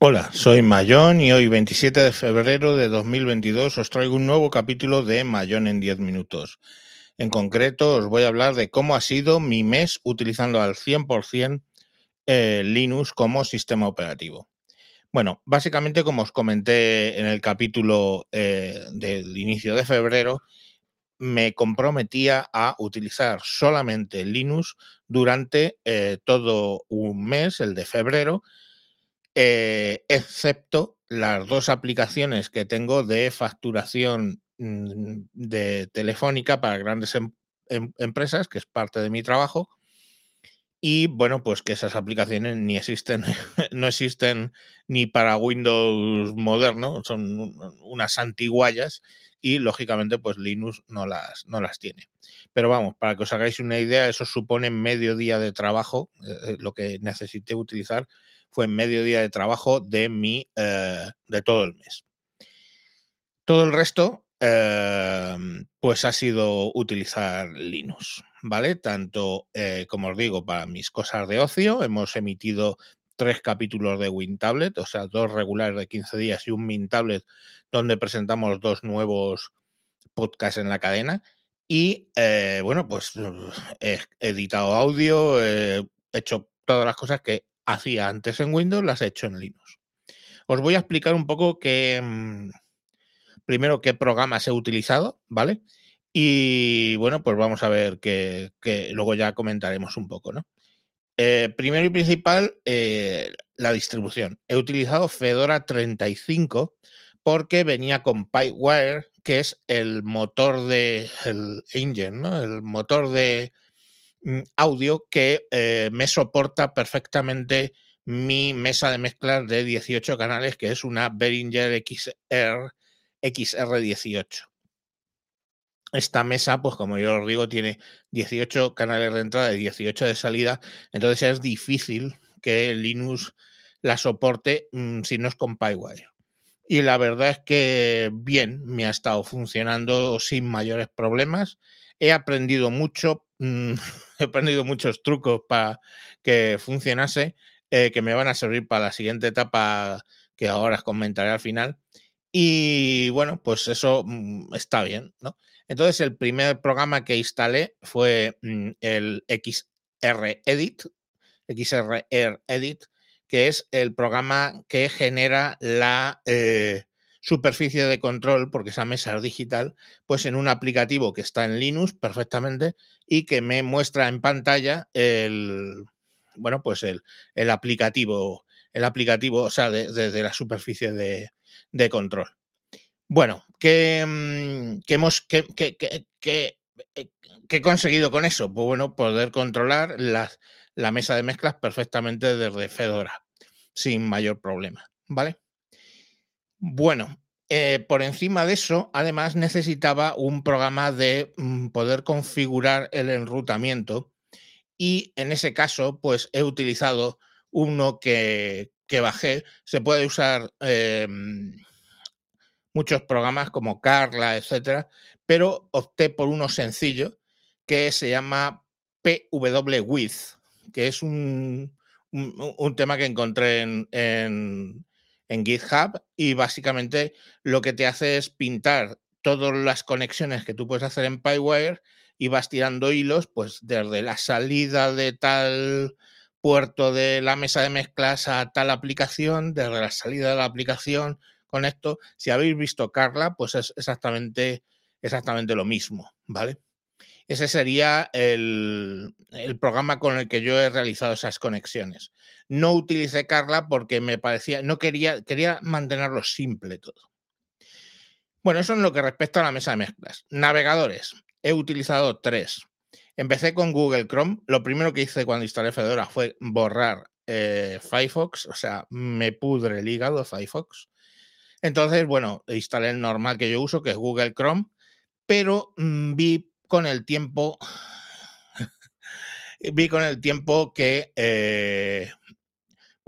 Hola, soy Mayón y hoy 27 de febrero de 2022 os traigo un nuevo capítulo de Mayón en 10 minutos. En concreto os voy a hablar de cómo ha sido mi mes utilizando al 100% eh, Linux como sistema operativo. Bueno, básicamente como os comenté en el capítulo eh, del inicio de febrero, me comprometía a utilizar solamente Linux durante eh, todo un mes, el de febrero, eh, excepto las dos aplicaciones que tengo de facturación mm, de telefónica para grandes em, em, empresas, que es parte de mi trabajo. Y bueno, pues que esas aplicaciones ni existen, no existen ni para Windows moderno, son unas antiguallas y lógicamente pues Linux no las, no las tiene. Pero vamos, para que os hagáis una idea, eso supone medio día de trabajo, eh, lo que necesité utilizar fue medio día de trabajo de mi, eh, de todo el mes. Todo el resto, em, pues ha sido utilizar Linux, ¿vale? Tanto, eh, como os digo, para mis cosas de ocio, hemos emitido tres capítulos de WinTablet, o sea, dos regulares de 15 días y un MinTablet donde presentamos dos nuevos podcasts en la cadena. Y eh, bueno, pues he editado audio, he hecho todas las cosas que hacía antes en Windows, las he hecho en Linux. Os voy a explicar un poco qué, mm, primero qué programas he utilizado, ¿vale? Y bueno, pues vamos a ver que, luego ya comentaremos un poco, ¿no? Eh, primero y principal, eh, la distribución. He utilizado Fedora 35 porque venía con PyWire, que es el motor de el engine, ¿no? El motor de, audio que eh, me soporta perfectamente mi mesa de mezclas de 18 canales, que es una Behringer XR, XR18. Esta mesa, pues como yo os digo, tiene 18 canales de entrada y 18 de salida, entonces es difícil que Linux la soporte mm, si no es con PyWire. Y la verdad es que bien, me ha estado funcionando sin mayores problemas. He aprendido mucho, mm, he aprendido muchos trucos para que funcionase, eh, que me van a servir para la siguiente etapa que ahora os comentaré al final. Y bueno, pues eso mm, está bien, ¿no? Entonces, el primer programa que instalé fue mm, el XR Edit, XR Edit, que es el programa que genera la eh, superficie de control, porque esa mesa es digital, pues en un aplicativo que está en Linux perfectamente y que me muestra en pantalla el, bueno, pues el, el aplicativo, el aplicativo, o sea, desde de, la superficie de, de control. Bueno, ¿qué, mm, hemos, qué, qué, qué, he conseguido con eso? Pues bueno, poder controlar las, la mesa de mezclas perfectamente desde Fedora, sin mayor problema, ¿vale? Bueno, eh, por encima de eso, además necesitaba un programa de mm, poder configurar el enrutamiento y en ese caso, pues he utilizado uno que, bajé. Se puede usar em, muchos programas como Carla, etcétera, pero opté por uno sencillo que se llama PWWith, que es un, tema que encontré en en GitHub y básicamente lo que te hace es pintar todas las conexiones que tú puedes hacer en PyWire y vas tirando hilos, pues desde la salida de tal puerto de la mesa de mezclas a tal aplicación, desde la salida de la aplicación con esto. Si habéis visto Carla, pues es exactamente, exactamente lo mismo, ¿vale? Ese sería el, programa con el que yo he realizado esas conexiones. No utilicé Carla porque me parecía, no quería, quería mantenerlo simple todo. Bueno, eso en lo que respecta a la mesa de mezclas. Navegadores. He utilizado tres. Empecé con Google Chrome. Lo primero que hice cuando instalé Fedora fue borrar eh, Firefox, o sea, me pudre el hígado Firefox. Entonces, bueno, instalé el normal que yo uso, que es Google Chrome, pero mm, vi con el tiempo, vi con el tiempo que, eh,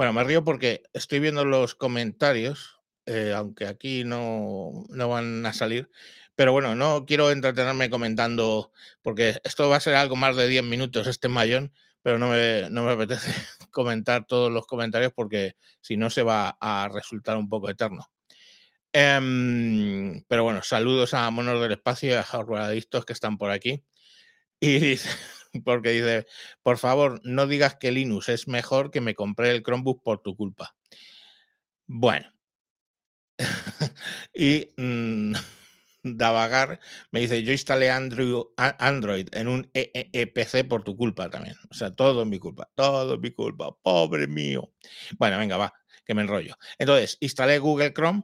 bueno, me río porque estoy viendo los comentarios, eh, aunque aquí no, no van a salir, pero bueno, no quiero entretenerme comentando, porque esto va a ser algo más de 10 minutos, este mayón, pero no me, no me apetece comentar todos los comentarios porque si no se va a resultar un poco eterno. Em, pero bueno, saludos a Monos del Espacio y a Ruedadictos que están por aquí. Y dice, porque dice, por favor, no digas que Linux es mejor que me compré el Chromebook por tu culpa. Bueno. y mm, Davagar me dice, yo instalé Android, Android en un e, e, e PC por tu culpa también. O sea, todo es mi culpa, todo es mi culpa, pobre mío. Bueno, venga, va, que me enrollo. Entonces, instalé Google Chrome,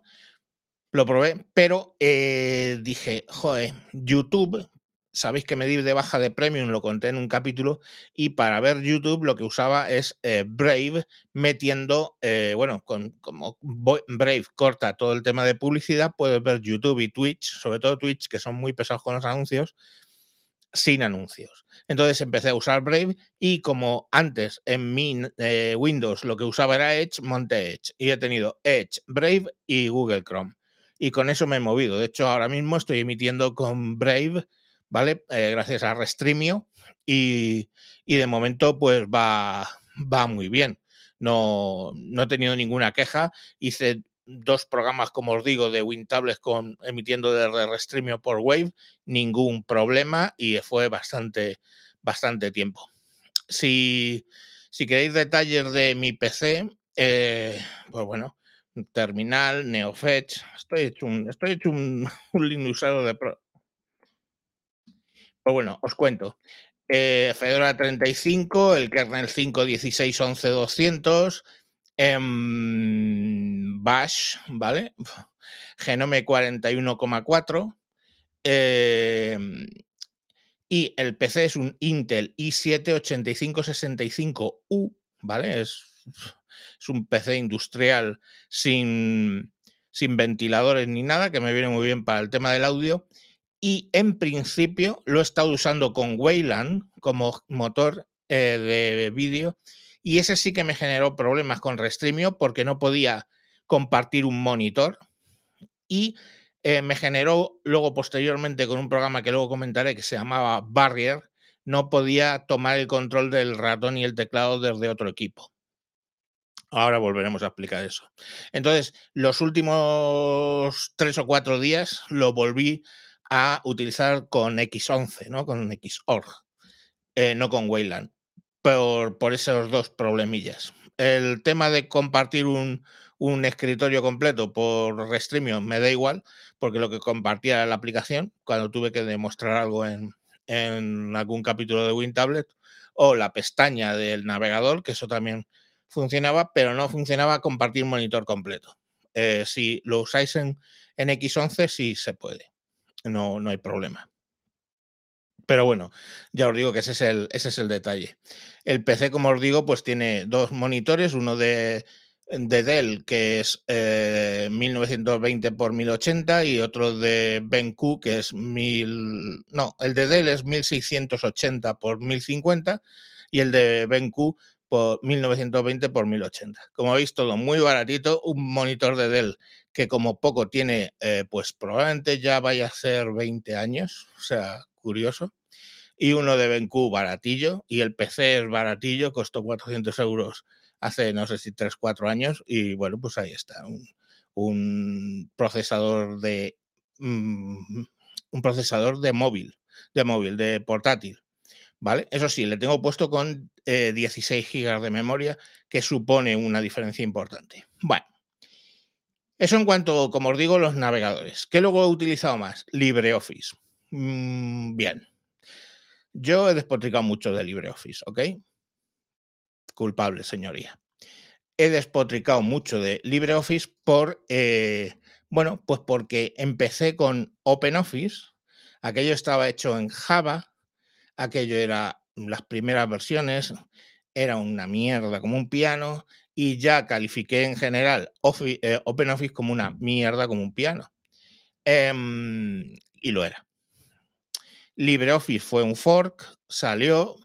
lo probé, pero eh, dije, joder, YouTube sabéis que me di de baja de premium, lo conté en un capítulo, y para ver YouTube lo que usaba es eh, Brave metiendo, eh, bueno, con, como Brave corta todo el tema de publicidad, puedes ver YouTube y Twitch, sobre todo Twitch, que son muy pesados con los anuncios, sin anuncios. Entonces empecé a usar Brave y como antes en mi eh, Windows lo que usaba era Edge, monté Edge y he tenido Edge, Brave y Google Chrome. Y con eso me he movido. De hecho, ahora mismo estoy emitiendo con Brave ¿vale? Eh, gracias a Restreamio y, de momento pues va, va muy bien. No, no he tenido ninguna queja. Hice dos programas, como os digo, de WinTables con emitiendo de Restreamio por Wave, ningún problema y fue bastante, bastante tiempo. Si, si queréis detalles de mi PC, eh, pues bueno, terminal, NeoFetch, estoy hecho un, estoy hecho un, un de, pues bueno, os cuento. Eh, Fedora 35, el kernel 5, 16, 11, 200, Bash, ¿vale? Genome 41,4. Em, y el PC es un Intel i7 8565U, ¿vale? Es, es un PC industrial sin, sin ventiladores ni nada, que me viene muy bien para el tema del audio y en principio lo he estado usando con Wayland como motor eh, de vídeo y ese sí que me generó problemas con Restreamio porque no podía compartir un monitor y eh, me generó luego posteriormente con un programa que luego comentaré que se llamaba Barrier, no podía tomar el control del ratón y el teclado desde otro equipo. Ahora volveremos a explicar eso. Entonces, los últimos tres o cuatro días lo volví a utilizar con X11, ¿no? Con Xorg, eh, no con Wayland, por, por esos dos problemillas. El tema de compartir un, un escritorio completo por Restreamio me da igual, porque lo que compartía era la aplicación, cuando tuve que demostrar algo en, en algún capítulo de WinTablet, o la pestaña del navegador, que eso también funcionaba, pero no funcionaba compartir monitor completo. Eh, si lo usáis en, en X11, sí se puede no, no hay problema. Pero bueno, ya os digo que ese es, el, ese es el detalle. El PC, como os digo, pues tiene dos monitores, uno de, de Dell, que es 1920 x 1080, y otro de BenQ, que es 1000... No, el de Dell es 1680 x 1050 y el de BenQ por 1920 x 1080. Como veis, todo muy baratito, un monitor de Dell que como poco tiene, eh, pues probablemente ya vaya a ser 20 años, o sea, curioso. Y uno de BenQ baratillo, y el PC es baratillo, costó 400 euros hace no sé si 3, 4 años, y bueno, pues ahí está, un, procesador de mm, un procesador de móvil, de móvil, de portátil. ¿Vale? Eso sí, le tengo puesto con 16 eh, GB de memoria, que supone una diferencia importante. Bueno, eso en cuanto, como os digo, los navegadores. ¿Qué luego he utilizado más? LibreOffice. Mm, bien. Yo he despotricado mucho de LibreOffice, ¿ok? Culpable, señoría. He despotricado mucho de LibreOffice por, eh, bueno, pues porque empecé con OpenOffice. Aquello estaba hecho en Java. Aquello era las primeras versiones. Era una mierda como un piano y ya califiqué en general eh, OpenOffice como una mierda, como un piano. Em, y lo era. LibreOffice fue un fork, salió,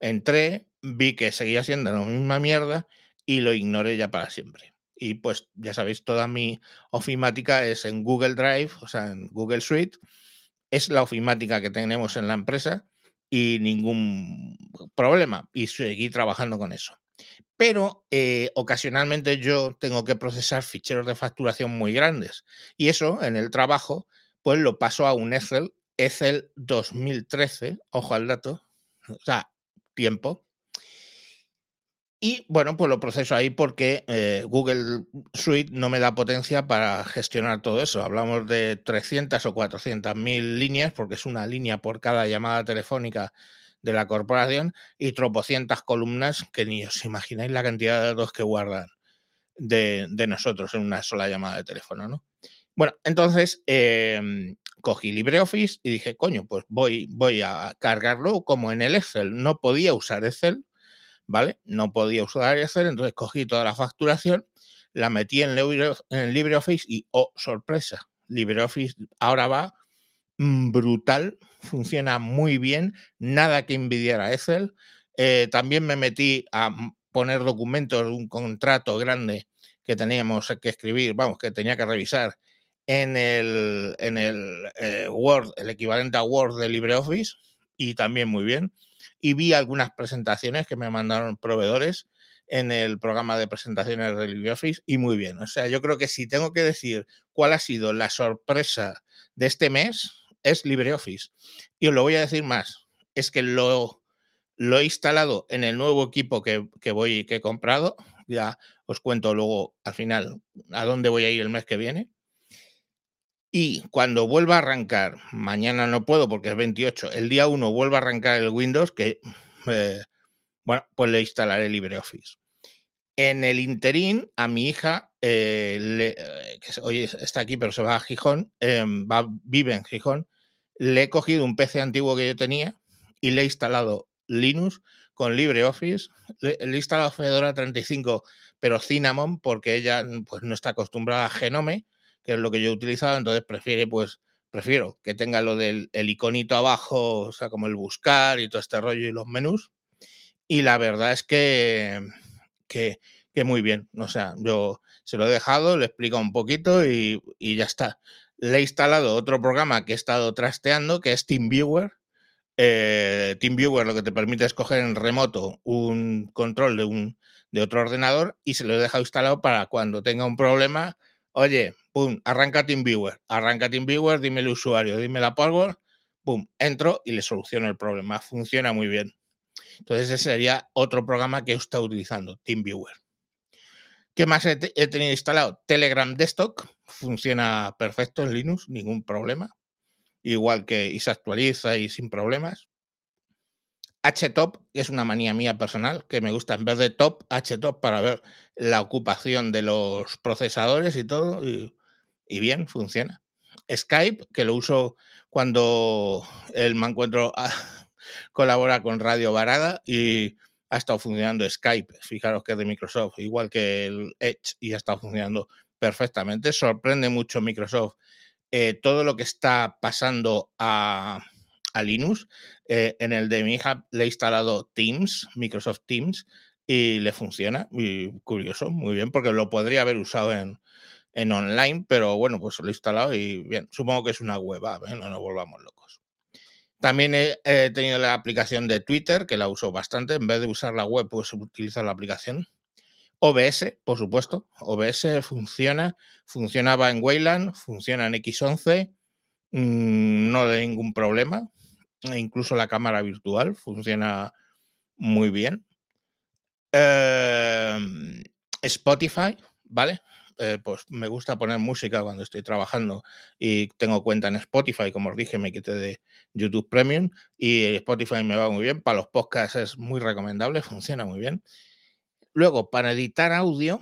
entré, vi que seguía siendo la misma mierda y lo ignoré ya para siempre. Y pues ya sabéis, toda mi ofimática es en Google Drive, o sea, en Google Suite. Es la ofimática que tenemos en la empresa y ningún problema. Y seguí trabajando con eso. Pero eh, ocasionalmente yo tengo que procesar ficheros de facturación muy grandes. Y eso en el trabajo, pues lo paso a un Excel, Excel 2013, ojo al dato, o sea, tiempo. Y bueno, pues lo proceso ahí porque eh, Google Suite no me da potencia para gestionar todo eso. Hablamos de 300 o 400 mil líneas, porque es una línea por cada llamada telefónica de la corporación y tropocientas columnas que ni os imagináis la cantidad de datos que guardan de, nosotros en una sola llamada de teléfono, ¿no? Bueno, entonces em, cogí LibreOffice y dije, coño, pues voy, voy a cargarlo como en el Excel. No podía usar Excel ¿vale? No podía usar Excel, entonces cogí toda la facturación, la metí en, LibreOffice y, oh, sorpresa, LibreOffice ahora va mm, brutal, funciona muy bien, nada que envidiar a Excel. Eh, también me metí a poner documentos un contrato grande que teníamos que escribir, vamos, que tenía que revisar en el, en el eh, Word, el equivalente a Word de LibreOffice, y también muy bien y vi algunas presentaciones que me mandaron proveedores en el programa de presentaciones de LibreOffice y muy bien. O sea, yo creo que si tengo que decir cuál ha sido la sorpresa de este mes, es LibreOffice. Y os lo voy a decir más, es que lo, lo he instalado en el nuevo equipo que, que, voy, que he comprado. Ya os cuento luego al final a dónde voy a ir el mes que viene. Y cuando vuelva a arrancar, mañana no puedo porque es 28, el día 1 vuelva a arrancar el Windows, que, eh, bueno, pues le instalaré LibreOffice. En el interín, a mi hija, eh, eh, que hoy está aquí, pero se va a Gijón, va, vive en Gijón, le he cogido un PC antiguo que yo tenía y le he instalado Linux con LibreOffice. Le, le he instalado Fedora 35, pero Cinnamon, porque ella pues, no está acostumbrada a Genome que es lo que yo he utilizado, entonces prefiere, pues, prefiero que tenga lo del iconito abajo, o sea, como el buscar y todo este rollo y los menús. Y la verdad es que, que, muy bien. O sea, yo se lo he dejado, le explico un poquito y, ya está. Le he instalado otro programa que he estado trasteando, que es TeamViewer. Eh, TeamViewer lo que te permite es coger en remoto un control de, un, de otro ordenador y se lo he dejado instalado para cuando tenga un problema Oye, pum, arranca TeamViewer, arranca TeamViewer, dime el usuario, dime la password, pum, entro y le soluciono el problema. Funciona muy bien. Entonces, ese sería otro programa que estado utilizando, TeamViewer. ¿Qué más he, tenido instalado? Telegram Desktop, funciona perfecto en Linux, ningún problema. Igual que y se actualiza y sin problemas. HTOP, que es una manía mía personal, que me gusta en vez de top, HTOP para ver la ocupación de los procesadores y todo, bien, funciona. Skype, que lo uso cuando el me encuentro colabora con Radio Varada y ha estado funcionando Skype, fijaros que es de Microsoft, igual que el Edge, y ha estado funcionando perfectamente. Sorprende mucho Microsoft eh, todo lo que está pasando a, a Linux. Eh, en el de mi hija le he instalado Teams, Microsoft Teams, y le funciona. Y curioso, muy bien, porque lo podría haber usado en, en online, pero bueno, pues lo he instalado y bien, supongo que es una web ¿eh? no nos volvamos locos. También he, tenido la aplicación de Twitter, que la uso bastante. En vez de usar la web, pues utilizo la aplicación. OBS, por supuesto. OBS funciona. Funcionaba en Wayland, funciona en X11. Mm, no hay ningún problema. E incluso la cámara virtual funciona muy bien. Em, Spotify, ¿vale? Eh, pues me gusta poner música cuando estoy trabajando y tengo cuenta en Spotify, como os dije, me quité de YouTube Premium y Spotify me va muy bien. Para los podcasts es muy recomendable, funciona muy bien. Luego, para editar audio,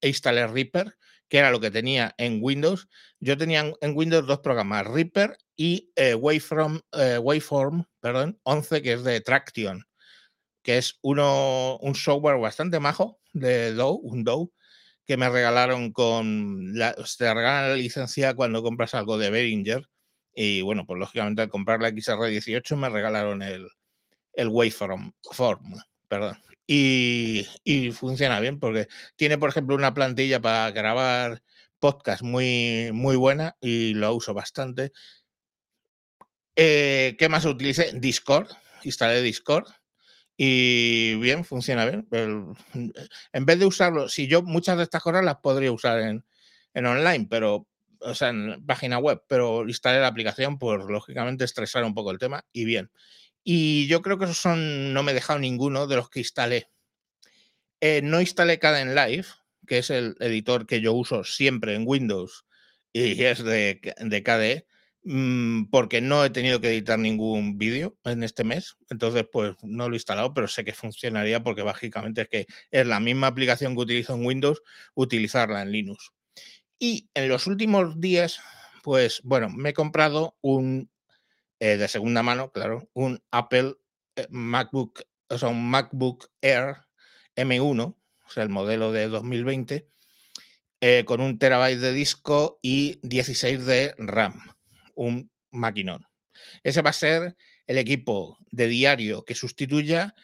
instalé Reaper, que era lo que tenía en Windows. Yo tenía en Windows dos programas, Reaper y eh, Waveform, eh, Waveform perdón, 11, que es de Traction, que es uno, un software bastante majo de Dow, un Dow, que me regalaron con la, te regalan la licencia cuando compras algo de Behringer. Y bueno, pues lógicamente al comprar la XR18 me regalaron el, el Waveform, form, perdón. Y, funciona bien porque tiene, por ejemplo, una plantilla para grabar podcast muy, muy buena y lo uso bastante. Eh, ¿Qué más utilicé? Discord. instalé Discord y bien, funciona bien. en vez de usarlo, si yo muchas de estas cosas las podría usar en, en online, pero, o sea, en página web, pero instalé la aplicación, pues lógicamente estresar un poco el tema y bien. Y yo creo que esos son, no me he dejado ninguno de los que instalé. Eh, no instalé Caden Live, que es el editor que yo uso siempre en Windows y es de, de KDE, mm, porque no he tenido que editar ningún vídeo en este mes. Entonces, pues no lo he instalado, pero sé que funcionaría porque básicamente es que es la misma aplicación que utilizo en Windows, utilizarla en Linux. Y en los últimos días, pues bueno, me he comprado un eh, de segunda mano, claro, un Apple eh, MacBook, o sea, un MacBook Air M1, o sea, el modelo de 2020, eh, con un terabyte de disco y 16 de RAM, un maquinón. Ese va a ser el equipo de diario que sustituya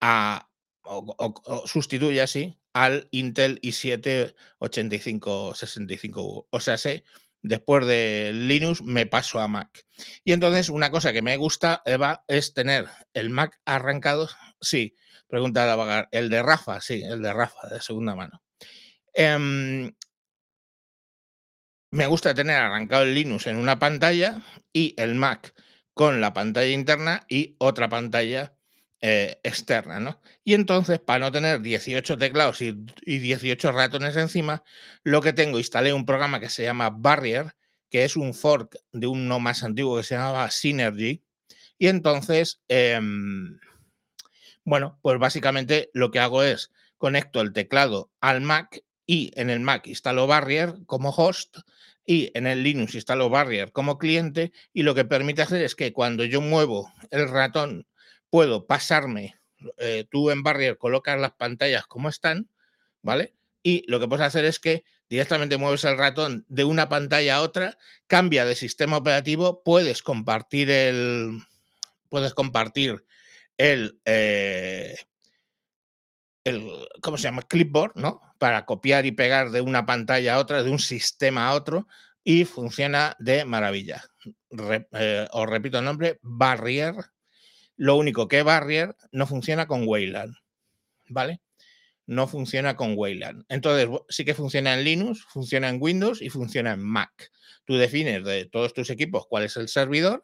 a, o, sustituye así al Intel i7 8565. O sea, sé, después de Linux me paso a Mac. Y entonces una cosa que me gusta, Eva, es tener el Mac arrancado. Sí, pregunta la vagar. El de Rafa, sí, el de Rafa, de segunda mano. Em, me gusta tener arrancado el Linux en una pantalla y el Mac con la pantalla interna y otra pantalla eh, externa, ¿no? Y entonces, para no tener 18 teclados y, 18 ratones encima, lo que tengo, instalé un programa que se llama Barrier, que es un fork de uno más antiguo que se llamaba Synergy. Y entonces, em, bueno, pues básicamente lo que hago es conecto el teclado al Mac y en el Mac instalo Barrier como host y en el Linux instalo Barrier como cliente y lo que permite hacer es que cuando yo muevo el ratón puedo pasarme, eh, tú en Barrier colocas las pantallas como están, ¿vale? Y lo que puedes hacer es que directamente mueves el ratón de una pantalla a otra, cambia de sistema operativo, puedes compartir el, puedes compartir el, eh, el, ¿cómo se llama? Clipboard, ¿no? Para copiar y pegar de una pantalla a otra, de un sistema a otro, y funciona de maravilla. Eh, os repito el nombre, Barrier lo único que Barrier no funciona con Wayland, ¿vale? No funciona con Wayland. Entonces, sí que funciona en Linux, funciona en Windows y funciona en Mac. Tú defines de todos tus equipos cuál es el servidor,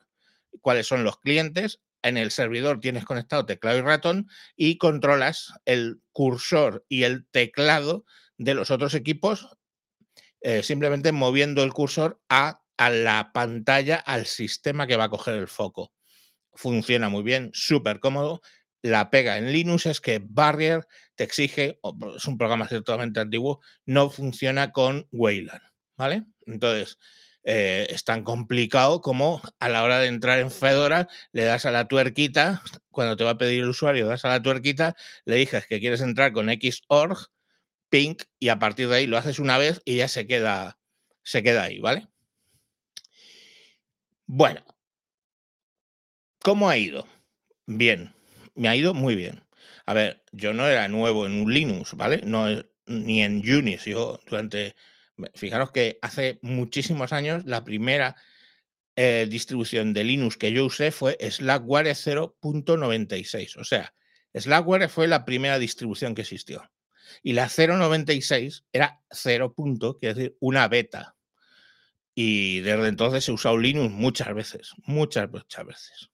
cuáles son los clientes. En el servidor tienes conectado teclado y ratón y controlas el cursor y el teclado de los otros equipos eh, simplemente moviendo el cursor a, a la pantalla, al sistema que va a coger el foco funciona muy bien, súper cómodo. La pega en Linux es que Barrier te exige, es un programa ciertamente antiguo, no funciona con Wayland, ¿vale? Entonces, eh, es tan complicado como a la hora de entrar en Fedora, le das a la tuerquita, cuando te va a pedir el usuario, das a la tuerquita, le dices que quieres entrar con Xorg, pink, y a partir de ahí lo haces una vez y ya se queda, se queda ahí, ¿vale? Bueno, ¿Cómo ha ido? Bien, me ha ido muy bien. A ver, yo no era nuevo en un Linux, ¿vale? No, ni en Unix. Yo durante, fijaros que hace muchísimos años la primera eh, distribución de Linux que yo usé fue Slackware 0.96. O sea, Slackware fue la primera distribución que existió. Y la 0.96 era 0. quiere decir una beta. Y desde entonces he usado Linux muchas veces, muchas, muchas veces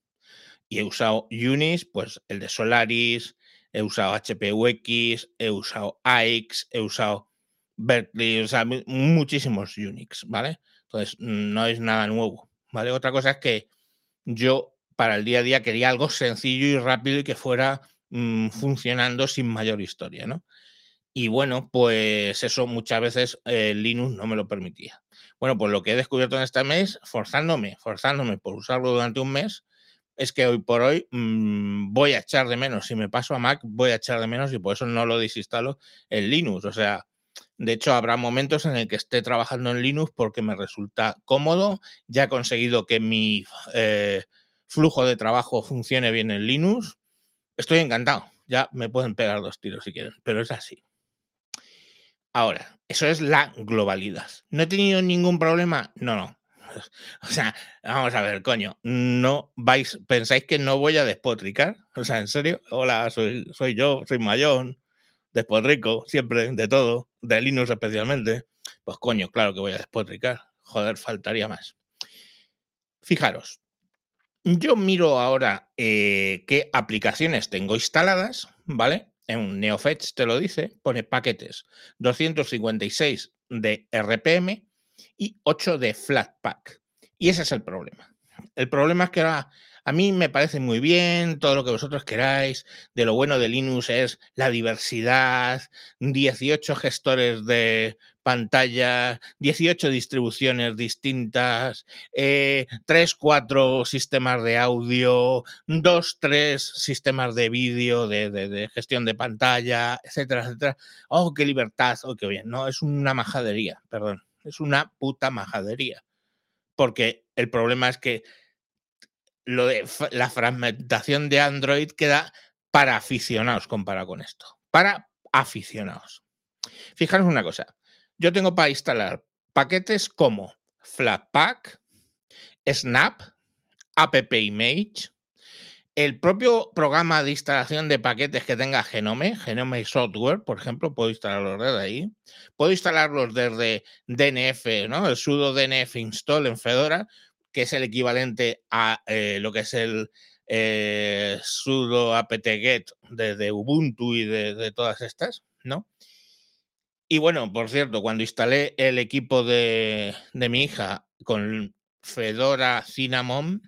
y he usado Unix, pues el de Solaris, he usado HPUX, he usado AX, he usado Berkeley, o sea, muchísimos Unix, ¿vale? Entonces, no es nada nuevo, ¿vale? Otra cosa es que yo para el día a día quería algo sencillo y rápido y que fuera mm, funcionando sin mayor historia, ¿no? Y bueno, pues eso muchas veces eh, Linux no me lo permitía. Bueno, pues lo que he descubierto en este mes, forzándome, forzándome por usarlo durante un mes, es que hoy por hoy mm, voy a echar de menos. Si me paso a Mac, voy a echar de menos y por eso no lo desinstalo en Linux. O sea, de hecho, habrá momentos en el que esté trabajando en Linux porque me resulta cómodo. Ya he conseguido que mi eh, flujo de trabajo funcione bien en Linux. Estoy encantado. Ya me pueden pegar dos tiros si quieren, pero es así. Ahora, eso es la globalidad. ¿No he tenido ningún problema? No, no. O sea, vamos a ver, coño, no vais, pensáis que no voy a despotricar. O sea, en serio, hola, soy, soy yo, soy Mayón, despotrico, siempre, de todo, de Linux especialmente. Pues coño, claro que voy a despotricar. Joder, faltaría más. Fijaros, yo miro ahora eh, qué aplicaciones tengo instaladas, ¿vale? En NeoFetch te lo dice, pone paquetes 256 de RPM y 8 de Flatpak. Y ese es el problema. El problema es que ahora a mí me parece muy bien todo lo que vosotros queráis. De lo bueno de Linux es la diversidad, 18 gestores de pantalla, 18 distribuciones distintas, eh, 3, 4 sistemas de audio, 2, 3 sistemas de vídeo, de, de, gestión de pantalla, etcétera, etcétera. Oh, qué libertad, oh, qué bien. No, es una majadería, perdón. Es una puta majadería. Porque el problema es que lo de la fragmentación de Android queda para aficionados comparado con esto. Para aficionados. Fijaros una cosa. Yo tengo para instalar paquetes como Flatpak, Snap, App Image, el propio programa de instalación de paquetes que tenga Genome, Genome Software, por ejemplo, puedo instalarlos desde ahí. Puedo instalarlos desde DNF, ¿no? El sudo DNF install en Fedora que es el equivalente a eh, lo que es el eh, sudo apt-get de, Ubuntu y de, todas estas, ¿no? Y bueno, por cierto, cuando instalé el equipo de, de mi hija con Fedora Cinnamon,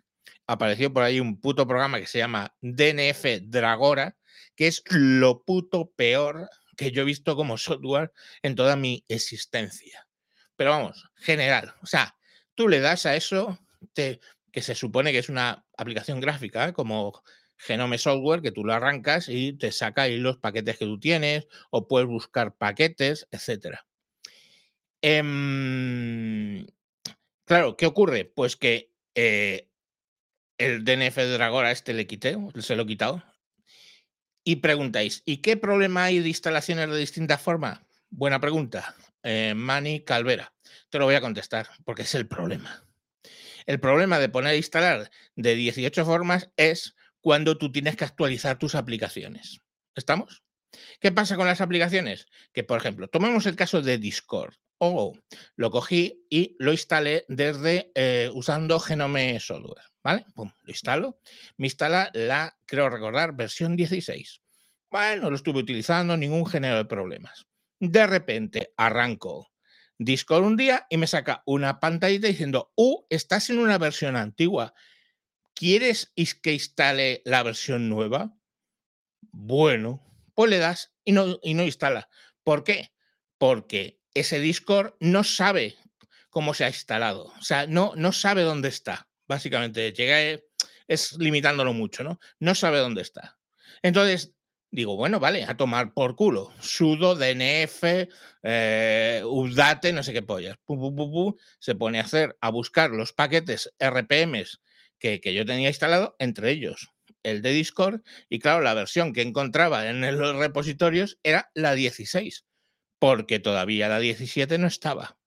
apareció por ahí un puto programa que se llama DNF Dragora, que es lo puto peor que yo he visto como software en toda mi existencia. Pero vamos, general. O sea, tú le das a eso que se supone que es una aplicación gráfica, como Genome Software, que tú lo arrancas y te saca ahí los paquetes que tú tienes, o puedes buscar paquetes, etc. Em, claro, ¿qué ocurre? Pues que eh, el DNF de Dragora este le quité, se lo he quitado. Y preguntáis, ¿y qué problema hay de instalaciones de distintas formas? Buena pregunta. Eh, Mani Calvera. Te lo voy a contestar, porque es el problema. El problema de poner a instalar de 18 formas es cuando tú tienes que actualizar tus aplicaciones. ¿Estamos? ¿Qué pasa con las aplicaciones? Que, por ejemplo, tomemos el caso de Discord. Oh, lo cogí y lo instalé desde eh, usando Genome Software. ¿Vale? Pum, lo instalo. Me instala la, creo recordar, versión 16. Bueno, lo estuve utilizando, ningún género de problemas. De repente arranco Discord un día y me saca una pantallita diciendo, uh, estás en una versión antigua. ¿Quieres que instale la versión nueva? Bueno, pues le das y no, y no instala. ¿Por qué? Porque ese Discord no sabe cómo se ha instalado. O sea, no, no sabe dónde está. Básicamente, llega, es limitándolo mucho, ¿no? No sabe dónde está. Entonces, Digo, bueno, vale, a tomar por culo. Sudo, DNF, eh, update, no sé qué pollas. se pone a hacer, a buscar los paquetes RPMs que, que yo tenía instalado, entre ellos el de Discord, y claro, la versión que encontraba en los repositorios era la 16, porque todavía la 17 no estaba.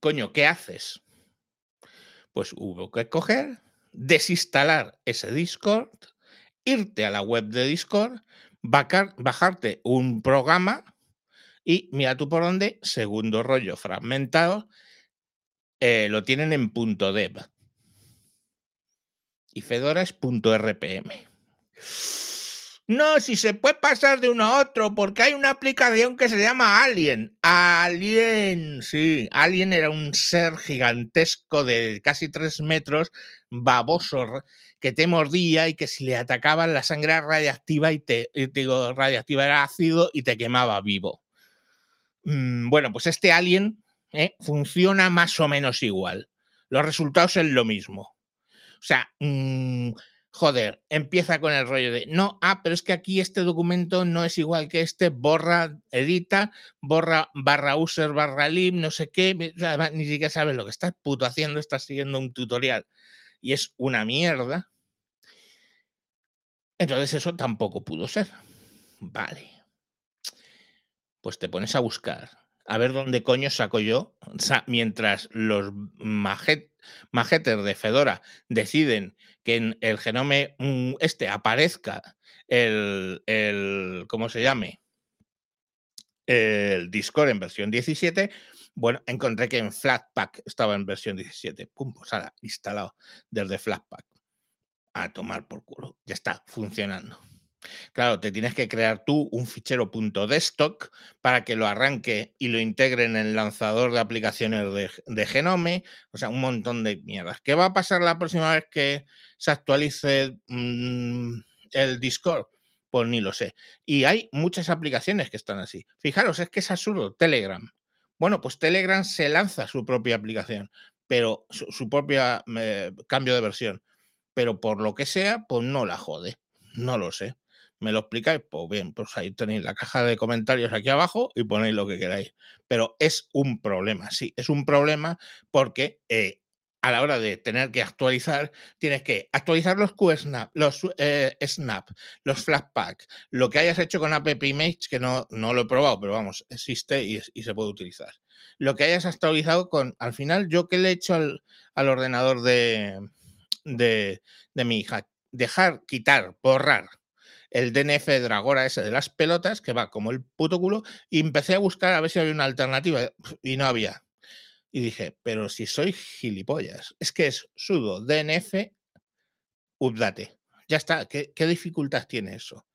Coño, ¿qué haces? Pues hubo que coger, desinstalar ese Discord, irte a la web de Discord, bajarte un programa y mira tú por dónde, segundo rollo fragmentado, eh, lo tienen en punto .dev. Y Fedora es punto .rpm. No, si se puede pasar de uno a otro, porque hay una aplicación que se llama Alien. Alien, sí. Alien era un ser gigantesco de casi tres metros, baboso, que te mordía y que si le atacaban la sangre radiactiva y te, digo, radiactiva era ácido y te quemaba vivo. Mm, bueno, pues este alien ¿eh? funciona más o menos igual. Los resultados son lo mismo. O sea, mm, joder, empieza con el rollo de, no, ah, pero es que aquí este documento no es igual que este, borra, edita, borra barra user barra lib, no sé qué, ni siquiera sabes lo que estás puto haciendo, estás siguiendo un tutorial y es una mierda. Entonces eso tampoco pudo ser. Vale. Pues te pones a buscar a ver dónde coño saco yo, mientras los majeters de Fedora deciden que en el genome mm, este aparezca el, el ¿cómo se llame? El Discord en versión 17, bueno, encontré que en Flatpak estaba en versión 17. Pum, pues ahora, instalado desde Flatpak. A tomar por culo. Ya está, funcionando. Claro, te tienes que crear tú un fichero .desktop para que lo arranque y lo integre en el lanzador de aplicaciones de, Genome, o sea, un montón de mierdas. ¿Qué va a pasar la próxima vez que se actualice mm, el Discord? Pues ni lo sé. Y hay muchas aplicaciones que están así. Fijaros, es que es absurdo. Telegram. Bueno, pues Telegram se lanza su propia aplicación, pero su, propia eh, cambio de versión. Pero por lo que sea, pues no la jode. No lo sé me lo explicáis, pues bien, pues ahí tenéis la caja de comentarios aquí abajo y ponéis lo que queráis. Pero es un problema, sí, es un problema porque eh, a la hora de tener que actualizar, tienes que actualizar los QSnap, los eh, Snap, los Flatpak, lo que hayas hecho con App Image, que no, no lo he probado, pero vamos, existe y, se puede utilizar. Lo que hayas actualizado con, al final, yo que le he hecho al, ordenador de, de, de mi hija, dejar, quitar, borrar el DNF de Dragora ese de las pelotas, que va como el puto culo, y empecé a buscar a ver si había una alternativa y no había. Y dije, pero si soy gilipollas, es que es sudo DNF update. Ya está, ¿qué, dificultad tiene eso?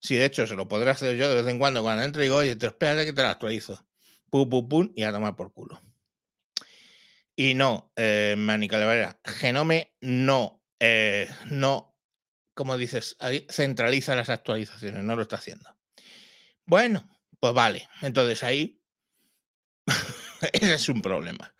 Si de hecho se lo podré hacer yo de vez en cuando cuando entro y digo, oye, te espérate que te lo actualizo. Pum, pum, pum, y a tomar por culo. Y no, eh, Manica Genome no, eh, no como dices, ahí centraliza las actualizaciones, no lo está haciendo. Bueno, pues vale, entonces ahí ese es un problema.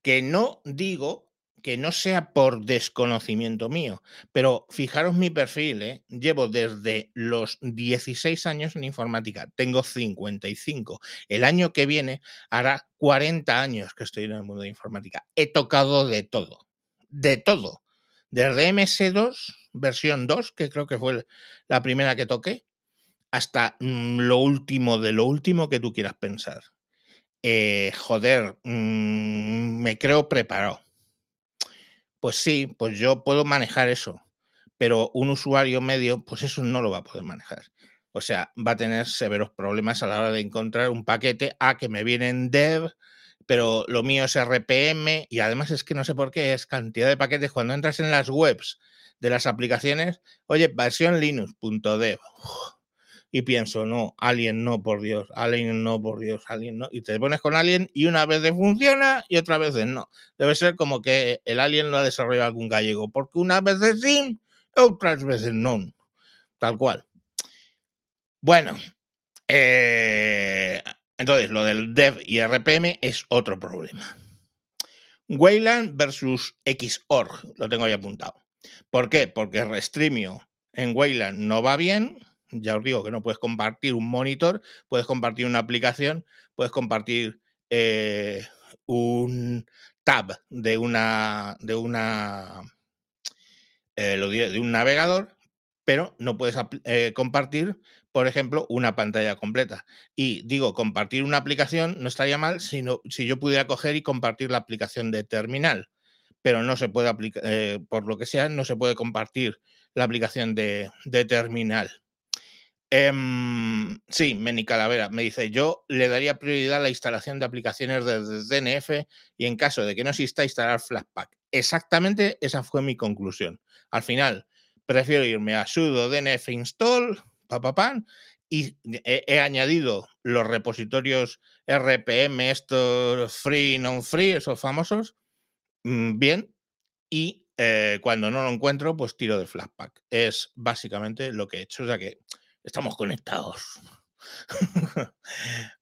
Que no digo que no sea por desconocimiento mío, pero fijaros mi perfil, ¿eh? llevo desde los 16 años en informática, tengo 55. El año que viene hará 40 años que estoy en el mundo de informática. He tocado de todo, de todo. Desde MS2 versión 2, que creo que fue la primera que toqué, hasta mm, lo último de lo último que tú quieras pensar. Eh, joder, mm, me creo preparado. Pues sí, pues yo puedo manejar eso, pero un usuario medio, pues eso no lo va a poder manejar. O sea, va a tener severos problemas a la hora de encontrar un paquete a que me viene en dev, pero lo mío es RPM y además es que no sé por qué es cantidad de paquetes. Cuando entras en las webs de las aplicaciones, oye, versión linux.dev. Y pienso, no, Alien no, por Dios, Alien no, por Dios, Alien no. Y te pones con Alien y una vez funciona y otra vez no. Debe ser como que el Alien lo ha desarrollado algún gallego, porque una vez sí, otras veces no. Tal cual. Bueno, eh, entonces lo del dev y RPM es otro problema. Wayland versus Xorg, lo tengo ahí apuntado. ¿Por qué? Porque Restreamio en Wayland no va bien. Ya os digo que no puedes compartir un monitor, puedes compartir una aplicación, puedes compartir eh, un tab de una de una eh, de un navegador, pero no puedes eh, compartir, por ejemplo, una pantalla completa. Y digo, compartir una aplicación no estaría mal sino, si yo pudiera coger y compartir la aplicación de terminal pero no se puede aplicar, por lo que sea, no se puede compartir la aplicación de, terminal. Em, sí, Meni Calavera me dice, yo le daría prioridad a la instalación de aplicaciones de DNF y en caso de que no exista, instalar Flatpak. Exactamente esa fue mi conclusión. Al final, prefiero irme a sudo dnf install, papapan, y he, añadido los repositorios RPM, estos free, non-free, esos famosos, Mm, bien y eh, cuando no lo encuentro, pues tiro de Flatpak. Es básicamente lo que he hecho, o sea que estamos conectados.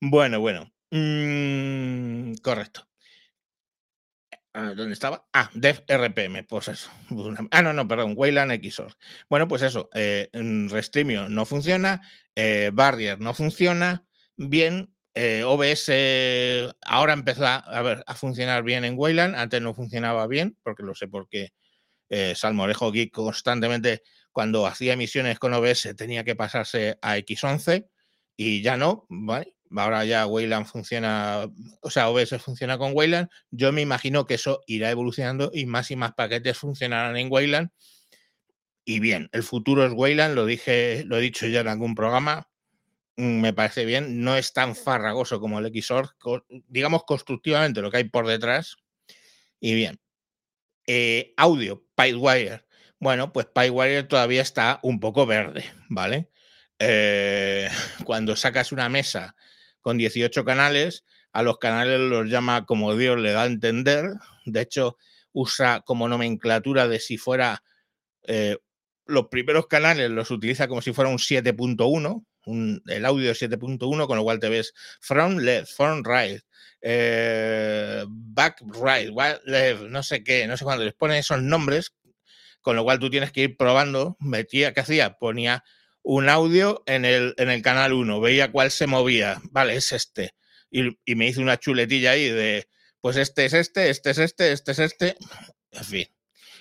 bueno, bueno. Mm, correcto. Ah, ¿Dónde estaba? Ah, Dev RPM, pues eso. Ah, no, no, perdón, Wayland XOR. Bueno, pues eso, eh, Restreamio no funciona, eh, Barrier no funciona bien, eh, OBS ahora empezó a, a, funcionar bien en Wayland, antes no funcionaba bien, porque lo sé porque Salmorejo Geek constantemente cuando hacía emisiones con OBS tenía que pasarse a X11 y ya no, ahora ya Wayland funciona, o sea, OBS funciona con Wayland. Yo me imagino que eso irá evolucionando y más y más paquetes funcionarán en Wayland. Y bien, el futuro es Wayland, lo dije, lo he dicho ya en algún programa. Mm, me parece bien, no es tan farragoso como el XOR, digamos constructivamente lo que hay por detrás. Y bien, eh, audio, Pipewire. Bueno, pues Pipewire todavía está un poco verde, ¿vale? Eh, cuando sacas una mesa con 18 canales, a los canales los llama como Dios le da a entender. De hecho, usa como nomenclatura de si fuera eh, los primeros canales, los utiliza como si fuera un 7.1, el audio 7.1, con lo cual te ves front left, front right, eh, back right, left, no sé qué, no sé cuándo les pone esos nombres, con lo cual tú tienes que ir probando. Metía, ¿qué hacía? Ponía un audio en el, en el canal 1, veía cuál se movía, vale, es este. Y, y, me hice una chuletilla ahí de, pues este es este, este es este, este es este, en fin.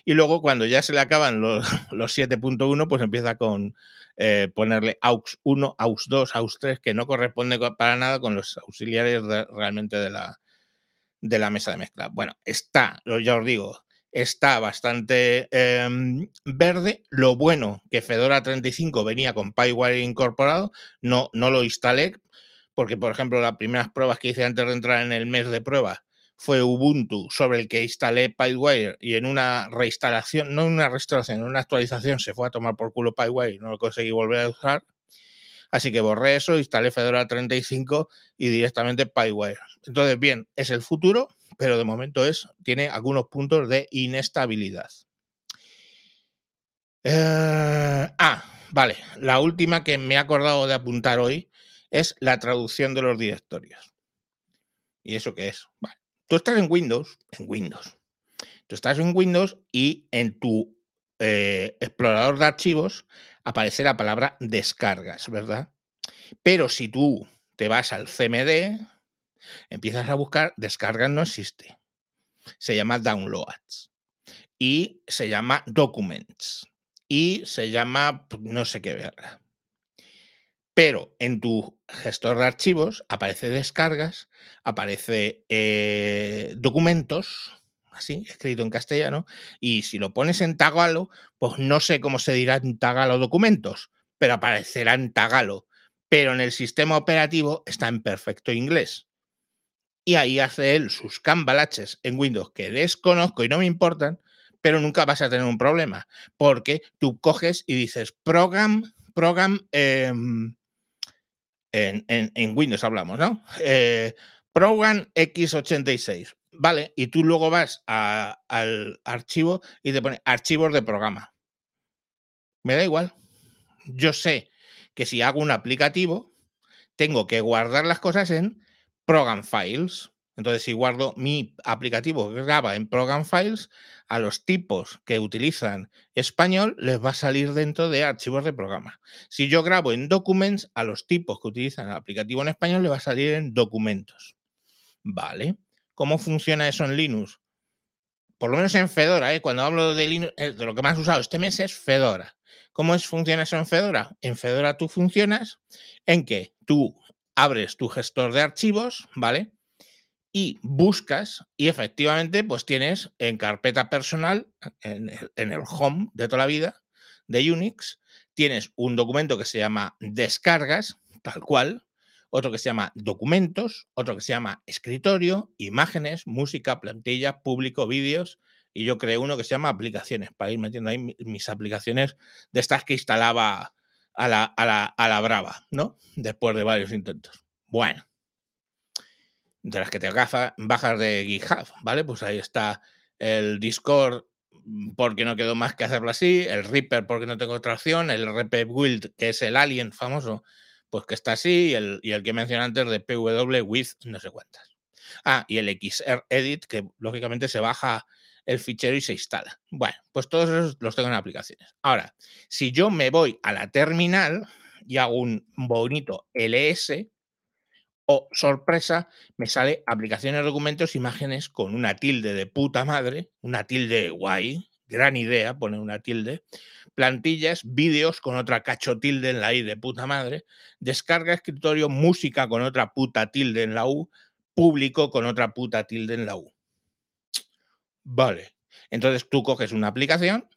Y luego cuando ya se le acaban los, los 7.1, pues empieza con eh, ponerle AUX 1, AUX 2, AUX 3, que no corresponde para nada con los auxiliares realmente de la, de la mesa de mezcla. Bueno, está, ya os digo, está bastante em, verde. Lo bueno que Fedora 35 venía con PyWire incorporado, no, no lo instalé, porque por ejemplo las primeras pruebas que hice antes de entrar en el mes de prueba fue Ubuntu sobre el que instalé PyWire y en una reinstalación, no en una restauración, en una actualización se fue a tomar por culo PyWire y no lo conseguí volver a usar. Así que borré eso, instalé Fedora 35 y directamente PyWire. Entonces, bien, es el futuro, pero de momento es, tiene algunos puntos de inestabilidad. Eh, ah, vale. La última que me he acordado de apuntar hoy es la traducción de los directorios. ¿Y eso qué es? Tú estás en Windows, en Windows. Tú estás en Windows y en tu eh, explorador de archivos aparece la palabra descargas, ¿verdad? Pero si tú te vas al CMD, empiezas a buscar, descargas no existe. Se llama downloads y se llama documents y se llama no sé qué verga. Pero en tu gestor de archivos aparece descargas, aparece eh, documentos, así, escrito en castellano, y si lo pones en tagalo, pues no sé cómo se dirá en tagalo documentos, pero aparecerá en tagalo. Pero en el sistema operativo está en perfecto inglés. Y ahí hace él sus cambalaches en Windows que desconozco y no me importan, pero nunca vas a tener un problema, porque tú coges y dices program, program, em, en, Windows hablamos, ¿no? Eh, Program X86, ¿vale? Y tú luego vas al archivo y te pone archivos de programa. Me da igual. Yo sé que si hago un aplicativo, tengo que guardar las cosas en Program Files. Entonces, si guardo mi aplicativo que graba en Program Files, a los tipos que utilizan español les va a salir dentro de archivos de programa. Si yo grabo en Documents, a los tipos que utilizan el aplicativo en español les va a salir en documentos. Vale. ¿Cómo funciona eso en Linux? Por lo menos en Fedora, ¿eh? cuando hablo de Linux, eh, de lo que más he usado este mes es Fedora. ¿Cómo es, funciona eso en Fedora? En Fedora tú funcionas en que tú abres tu gestor de archivos, ¿vale? y buscas y efectivamente pues tienes en carpeta personal, en el, home de toda la vida de Unix, tienes un documento que se llama descargas, tal cual, otro que se llama documentos, otro que se llama escritorio, imágenes, música, plantillas, público, vídeos, y yo creé uno que se llama aplicaciones, para ir metiendo ahí mis aplicaciones de estas que instalaba a la, a la, a la brava, ¿no? Después de varios intentos. Bueno de las que te bajas de GitHub, ¿vale? Pues ahí está el Discord mm, porque no quedó más que hacerlo así, el Reaper porque no tengo otra opción, el RP Build que es el Alien famoso, pues que está así, y el, y el que mencioné antes de PW with no sé cuántas. Ah, y el XR Edit que lógicamente se baja el fichero y se instala. Bueno, pues todos esos los tengo en aplicaciones. Ahora, si yo me voy a la terminal y hago un bonito LS, o, sorpresa, me sale aplicaciones, documentos, imágenes con una tilde de puta madre, una tilde guay, gran idea poner una tilde, plantillas, vídeos con otra cacho tilde en la I de puta madre, descarga escritorio, música con otra puta tilde en la U, público con otra puta tilde en la U. Vale. Entonces tú coges una aplicación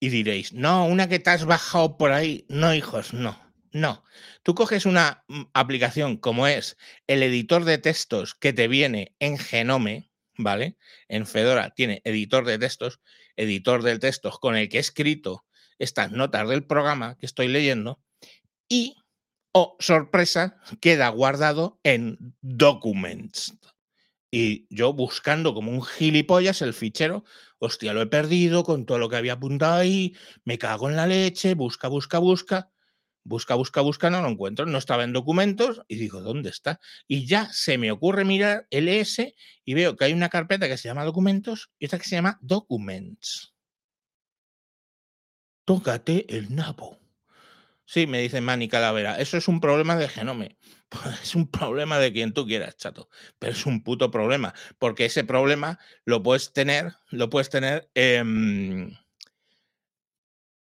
y diréis, no, una que te has bajado por ahí. No, hijos, no. No. Tú coges una mm, aplicación como es el editor de textos que te viene en Genome, ¿vale? En Fedora tiene editor de textos, editor de textos con el que he escrito estas notas del programa que estoy leyendo y, oh, sorpresa, queda guardado en Documents. Y yo buscando como un gilipollas el fichero, hostia, lo he perdido con todo lo que había apuntado ahí, me cago en la leche, busca, busca, busca, busca, busca, busca, no lo encuentro, no estaba en documentos y digo, ¿dónde está? Y ya se me ocurre mirar LS y veo que hay una carpeta que se llama documentos y otra que se llama documents. Tócate el nabo. Sí, me dice Manny Calavera, eso es un problema de genome. Pues es un problema de quien tú quieras, chato, pero es un puto problema, porque ese problema lo puedes tener, lo puedes tener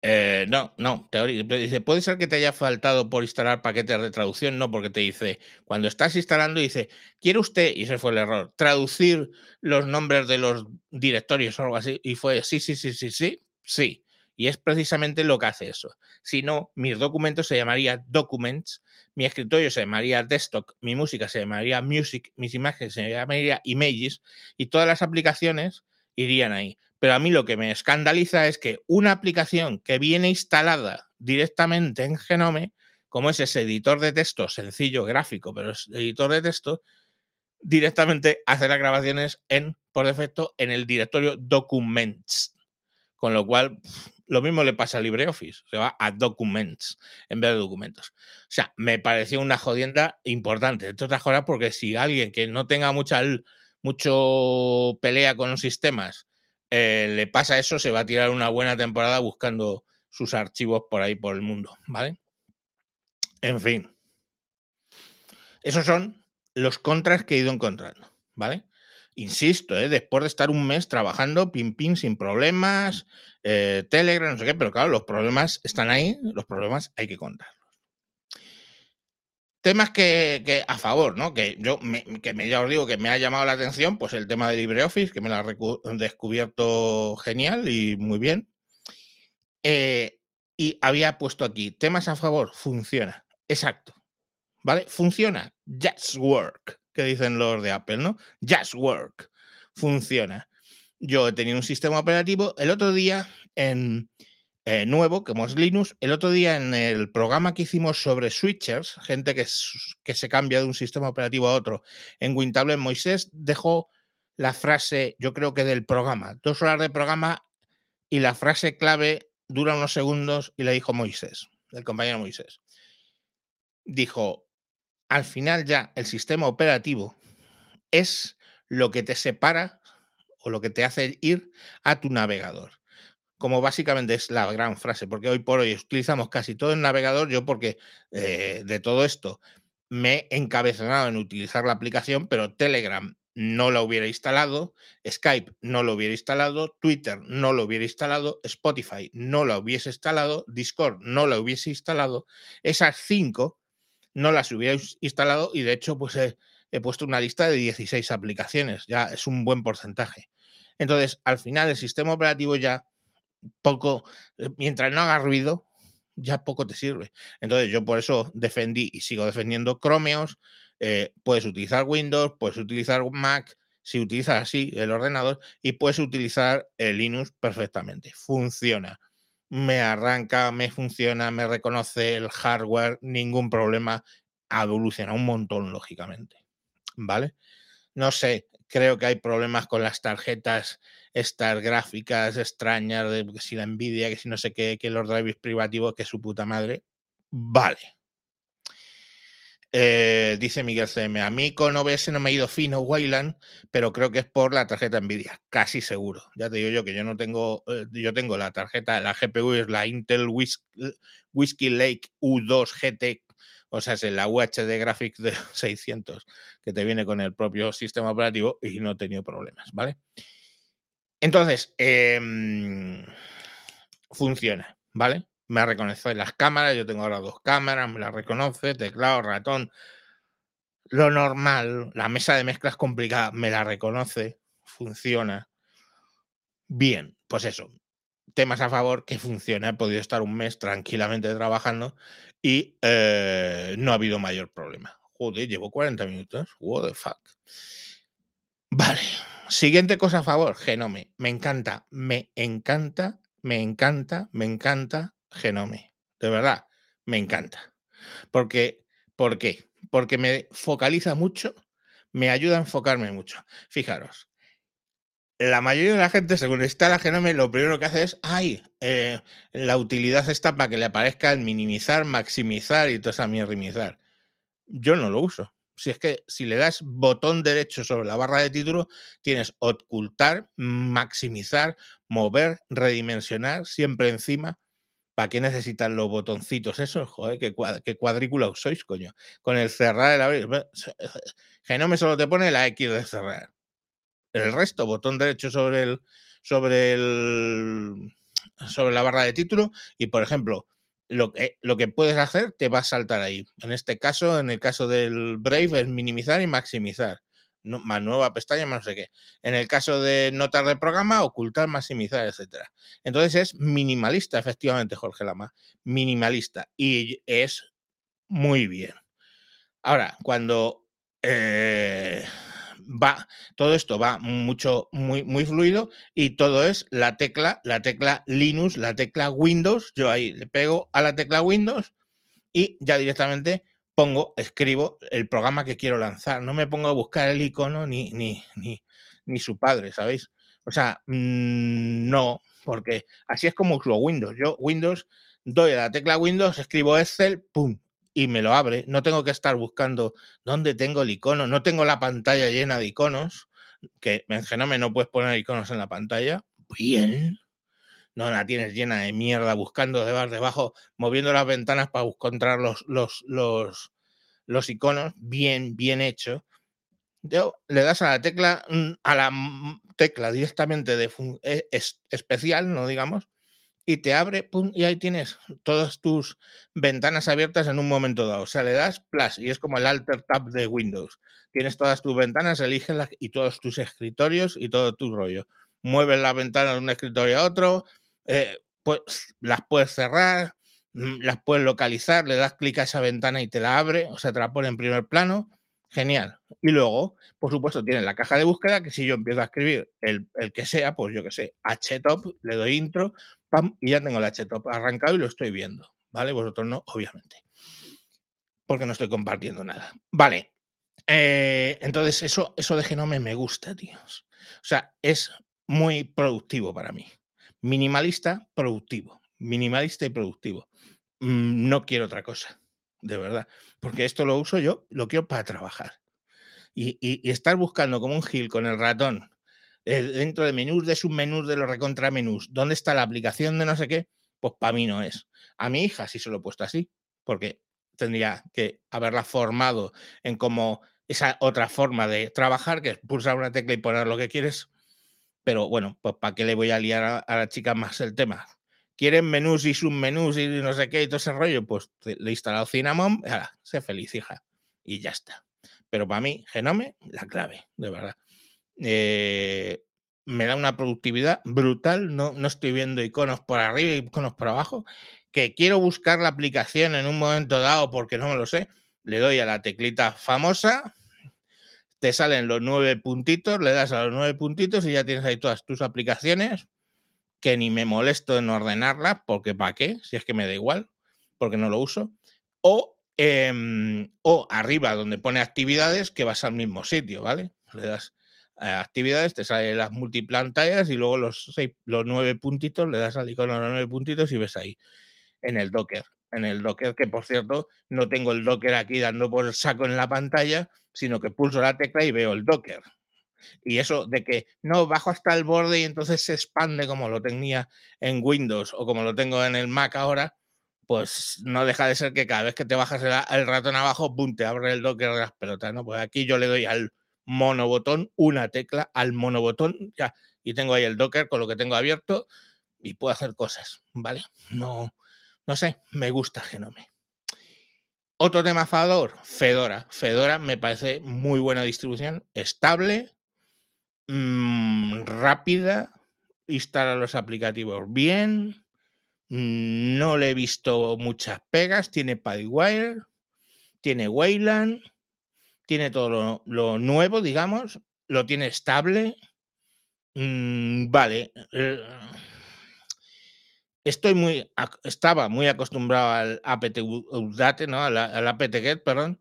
eh, no, no, dice, puede ser que te haya faltado por instalar paquetes de traducción, no, porque te dice, cuando estás instalando, dice, ¿quiere usted, y ese fue el error, traducir los nombres de los directorios o algo así? Y fue, sí, sí, sí, sí, sí, sí. Y es precisamente lo que hace eso. Si no, mis documentos se llamarían documents, mi escritorio se llamaría desktop, mi música se llamaría music, mis imágenes se llamaría images y todas las aplicaciones irían ahí. Pero a mí lo que me escandaliza es que una aplicación que viene instalada directamente en Genome, como es ese editor de texto sencillo, gráfico, pero es editor de texto, directamente hace las grabaciones en, por defecto, en el directorio Documents. Con lo cual, lo mismo le pasa a LibreOffice, se va a Documents en vez de documentos. O sea, me pareció una jodienda importante, entre otras cosas, porque si alguien que no tenga mucha mucho pelea con los sistemas eh, le pasa eso, se va a tirar una buena temporada buscando sus archivos por ahí por el mundo, ¿vale? En fin. Esos son los contras que he ido encontrando, ¿vale? Insisto, ¿eh? después de estar un mes trabajando, pim, pim, sin problemas, eh, Telegram, no sé qué, pero claro, los problemas están ahí, los problemas hay que contarlos. Temas que, a favor, ¿no? Que yo me, que me, ya os digo que me ha llamado la atención, pues el tema de LibreOffice, que me lo ha descubierto genial y muy bien. Eh, y había puesto aquí, temas a favor, funciona. Exacto. ¿Vale? Funciona. Just work, que dicen los de Apple, ¿no? Just work. Funciona. Yo he tenido un sistema operativo. El otro día en eh, nuevo, como es Linux. El otro día en el programa que hicimos sobre switchers, gente que, que se cambia de un sistema operativo a otro, en Wintable Moisés dejó la frase, yo creo que del programa, dos horas de programa y la frase clave dura unos segundos y le dijo Moisés, el compañero Moisés. Dijo, al final ya el sistema operativo es lo que te separa o lo que te hace ir a tu navegador. Como básicamente es la gran frase, porque hoy por hoy utilizamos casi todo el navegador, yo porque eh, de todo esto me he encabezonado en utilizar la aplicación, pero Telegram no la hubiera instalado, Skype no lo hubiera instalado, Twitter no lo hubiera instalado, Spotify no la hubiese instalado, Discord no la hubiese instalado, esas cinco no las hubiera instalado y de hecho pues he, he puesto una lista de 16 aplicaciones, ya es un buen porcentaje. Entonces, al final el sistema operativo ya poco, eh, mientras no haga ruido, ya poco te sirve. Entonces yo por eso defendí y sigo defendiendo Chromeos. Eh, puedes utilizar Windows, puedes utilizar Mac, si utilizas así el ordenador, y puedes utilizar Linux perfectamente. Funciona. Me arranca, me funciona, me reconoce el hardware, ningún problema. Evoluciona un montón, lógicamente. ¿Vale? No sé, creo que hay problemas con las tarjetas estas gráficas extrañas de que si la Nvidia, que si no sé qué, que los drivers privativos, que su puta madre. Vale. Eh, dice Miguel CM, a mí con OBS no me ha ido fino Wayland, pero creo que es por la tarjeta Nvidia, casi seguro. Ya te digo yo que yo no tengo, eh, yo tengo la tarjeta, la GPU es la Intel Whiskey Lake U2 GT, o sea, es la UHD Graphics de 600 que te viene con el propio sistema operativo y no he tenido problemas, ¿vale? Entonces, em, funciona, ¿vale? Me reconoce las cámaras, yo tengo ahora dos cámaras, me las reconoce, teclado, ratón, lo normal, la mesa de mezclas complicada, me la reconoce, funciona. Bien, pues eso, temas a favor que funciona, he podido estar un mes tranquilamente trabajando y eh, no ha habido mayor problema. Joder, llevo 40 minutos, what the fuck. Vale, siguiente cosa a favor, Genome. Me encanta, me encanta, me encanta, me encanta Genome. De verdad, me encanta. Porque, ¿Por qué? Porque me focaliza mucho, me ayuda a enfocarme mucho. Fijaros, la mayoría de la gente, según está la Genome, lo primero que hace es, ay, eh, la utilidad está para que le aparezca el minimizar, maximizar y toda esa mierrimizar. Yo no lo uso. Si es que si le das botón derecho sobre la barra de título, tienes ocultar, maximizar, mover, redimensionar, siempre encima. ¿Para qué necesitan los botoncitos esos? Joder, qué, qué cuadrícula sois, coño. Con el cerrar, el abrir. Genome solo te pone la X de cerrar el resto, botón derecho sobre el, sobre el, sobre la barra de título y, por ejemplo, lo que, lo que puedes hacer te va a saltar ahí. En este caso, en el caso del Brave, es minimizar y maximizar. Más nueva pestaña, más no sé qué. En el caso de notas de programa, ocultar, maximizar, etcétera. Entonces es minimalista, efectivamente, Jorge Lama. Minimalista. Y es muy bien. Ahora, cuando eh, va, todo esto va mucho, muy, muy fluido y todo es la tecla, la tecla Linux, la tecla Windows. Yo ahí le pego a la tecla Windows y ya directamente pongo, escribo el programa que quiero lanzar. No me pongo a buscar el icono ni, ni, ni, ni su padre, ¿sabéis? O sea, mm, no, porque así es como uso Windows. Yo Windows doy a la tecla Windows, escribo Excel, pum, y me lo abre. No tengo que estar buscando dónde tengo el icono. No tengo la pantalla llena de iconos, que en Genome no puedes poner iconos en la pantalla. Bien. No la tienes llena de mierda buscando debajo, moviendo las ventanas para encontrar los, los, los, los iconos. Bien, bien hecho. Yo, le das a la tecla, mm, a la tecla directamente de e, especial, no digamos, y te abre, pum, y ahí tienes todas tus ventanas abiertas en un momento dado. O sea, le das plus y es como el alter tab de Windows. Tienes todas tus ventanas, las y todos tus escritorios y todo tu rollo. Mueves la ventana de un escritorio a otro, eh, pues las puedes cerrar, mm, las puedes localizar, le das clic a esa ventana y te la abre, o sea, te la pone en primer plano. Genial. Y luego, por supuesto, tienes la caja de búsqueda que si yo empiezo a escribir el, el que sea, pues yo que sé, htop, le doy intro, y ya tengo el HTOP arrancado y lo estoy viendo, ¿vale? Vosotros no, obviamente, porque no estoy compartiendo nada. Vale, eh, entonces eso, eso de Genome me gusta, tíos. O sea, es muy productivo para mí. Minimalista, productivo. Minimalista y productivo. Mm, no quiero otra cosa, de verdad. Porque esto lo uso yo, lo quiero para trabajar. Y, y estar buscando como un gil con el ratón dentro de menús, de submenús, de los recontra menús, ¿dónde está la aplicación de no sé qué? Pues para mí no es. A mi hija sí se lo he puesto así, porque tendría que haberla formado en como esa otra forma de trabajar, que es pulsar una tecla y poner lo que quieres. Pero bueno, pues ¿para qué le voy a liar a, la chica más el tema? ¿Quieren menús y submenús y no sé qué y todo ese rollo? Pues le he instalado Cinnamon, sé feliz, hija. Y ya está. Pero para mí, Genome, la clave, de verdad. Eh, me da una productividad brutal, no, no estoy viendo iconos por arriba y iconos por abajo, que quiero buscar la aplicación en un momento dado porque no me lo sé, le doy a la teclita famosa, te salen los nueve puntitos, le das a los nueve puntitos y ya tienes ahí todas tus aplicaciones, que ni me molesto en ordenarlas, porque ¿para qué? Si es que me da igual, porque no lo uso. O, em, o arriba donde pone actividades, que vas al mismo sitio, ¿vale? Le das actividades, te salen las multiplantallas y luego los, seis, los nueve puntitos, le das al icono de los nueve puntitos y ves ahí en el Docker. En el Docker, que por cierto, no tengo el Docker aquí dando por saco en la pantalla, sino que pulso la tecla y veo el Docker. Y eso de que no bajo hasta el borde y entonces se expande como lo tenía en Windows o como lo tengo en el Mac ahora, pues no deja de ser que cada vez que te bajas el, ratón abajo, pum, te abre el Docker de las pelotas, ¿no? Pues aquí yo le doy al monobotón, una tecla al monobotón, ya y tengo ahí el Docker con lo que tengo abierto y puedo hacer cosas, ¿vale? No, no sé, me gusta Genome. Otro tema Fedora. Fedora me parece muy buena distribución, estable, mmm, rápida, instala los aplicativos bien, no le he visto muchas pegas, tiene PyWire, tiene Wayland, tiene todo lo, lo nuevo, digamos, lo tiene estable. Mm, vale. Eh, estoy muy, estaba muy acostumbrado al apt update, ¿no? Al, apt-get, perdón,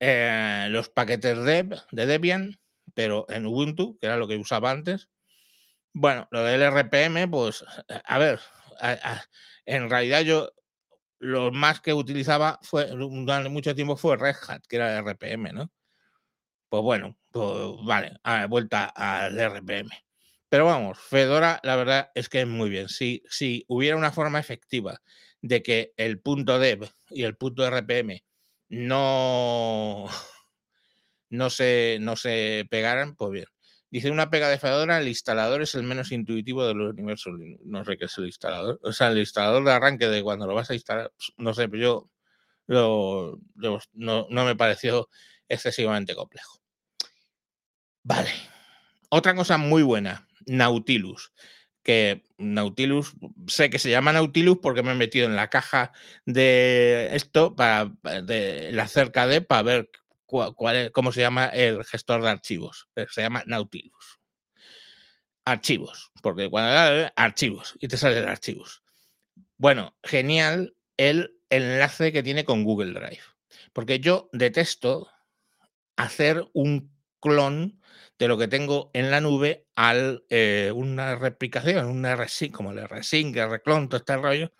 eh, los paquetes dev de Debian, pero en Ubuntu, que era lo que usaba antes. Bueno, lo del RPM, pues, a ver, en realidad yo lo más que utilizaba fue durante mucho tiempo fue Red Hat, que era el RPM, ¿no? Pues bueno, pues vale, vuelta al RPM. Pero vamos, Fedora la verdad es que es muy bien. Si, si hubiera una forma efectiva de que el punto dev y el punto RPM no, no, se, no se pegaran, pues bien. Dice una pega de Fedora, el instalador es el menos intuitivo de los universos No sé qué es el instalador. O sea, el instalador de arranque de cuando lo vas a instalar, no sé, pero yo no, no me pareció excesivamente complejo. Vale. Otra cosa muy buena, Nautilus que Nautilus, sé que se llama Nautilus porque me he metido en la caja de esto para de la cerca de para ver cuál, cómo se llama el gestor de archivos. Eh, se llama Nautilus. Archivos, porque cuando archivos y te sale el archivos. Bueno, genial el enlace que tiene con Google Drive. Porque yo detesto hacer un clon de lo que tengo en la nube al eh, una replicación, un RSync, como el RSync, el reclon, todo este rollo,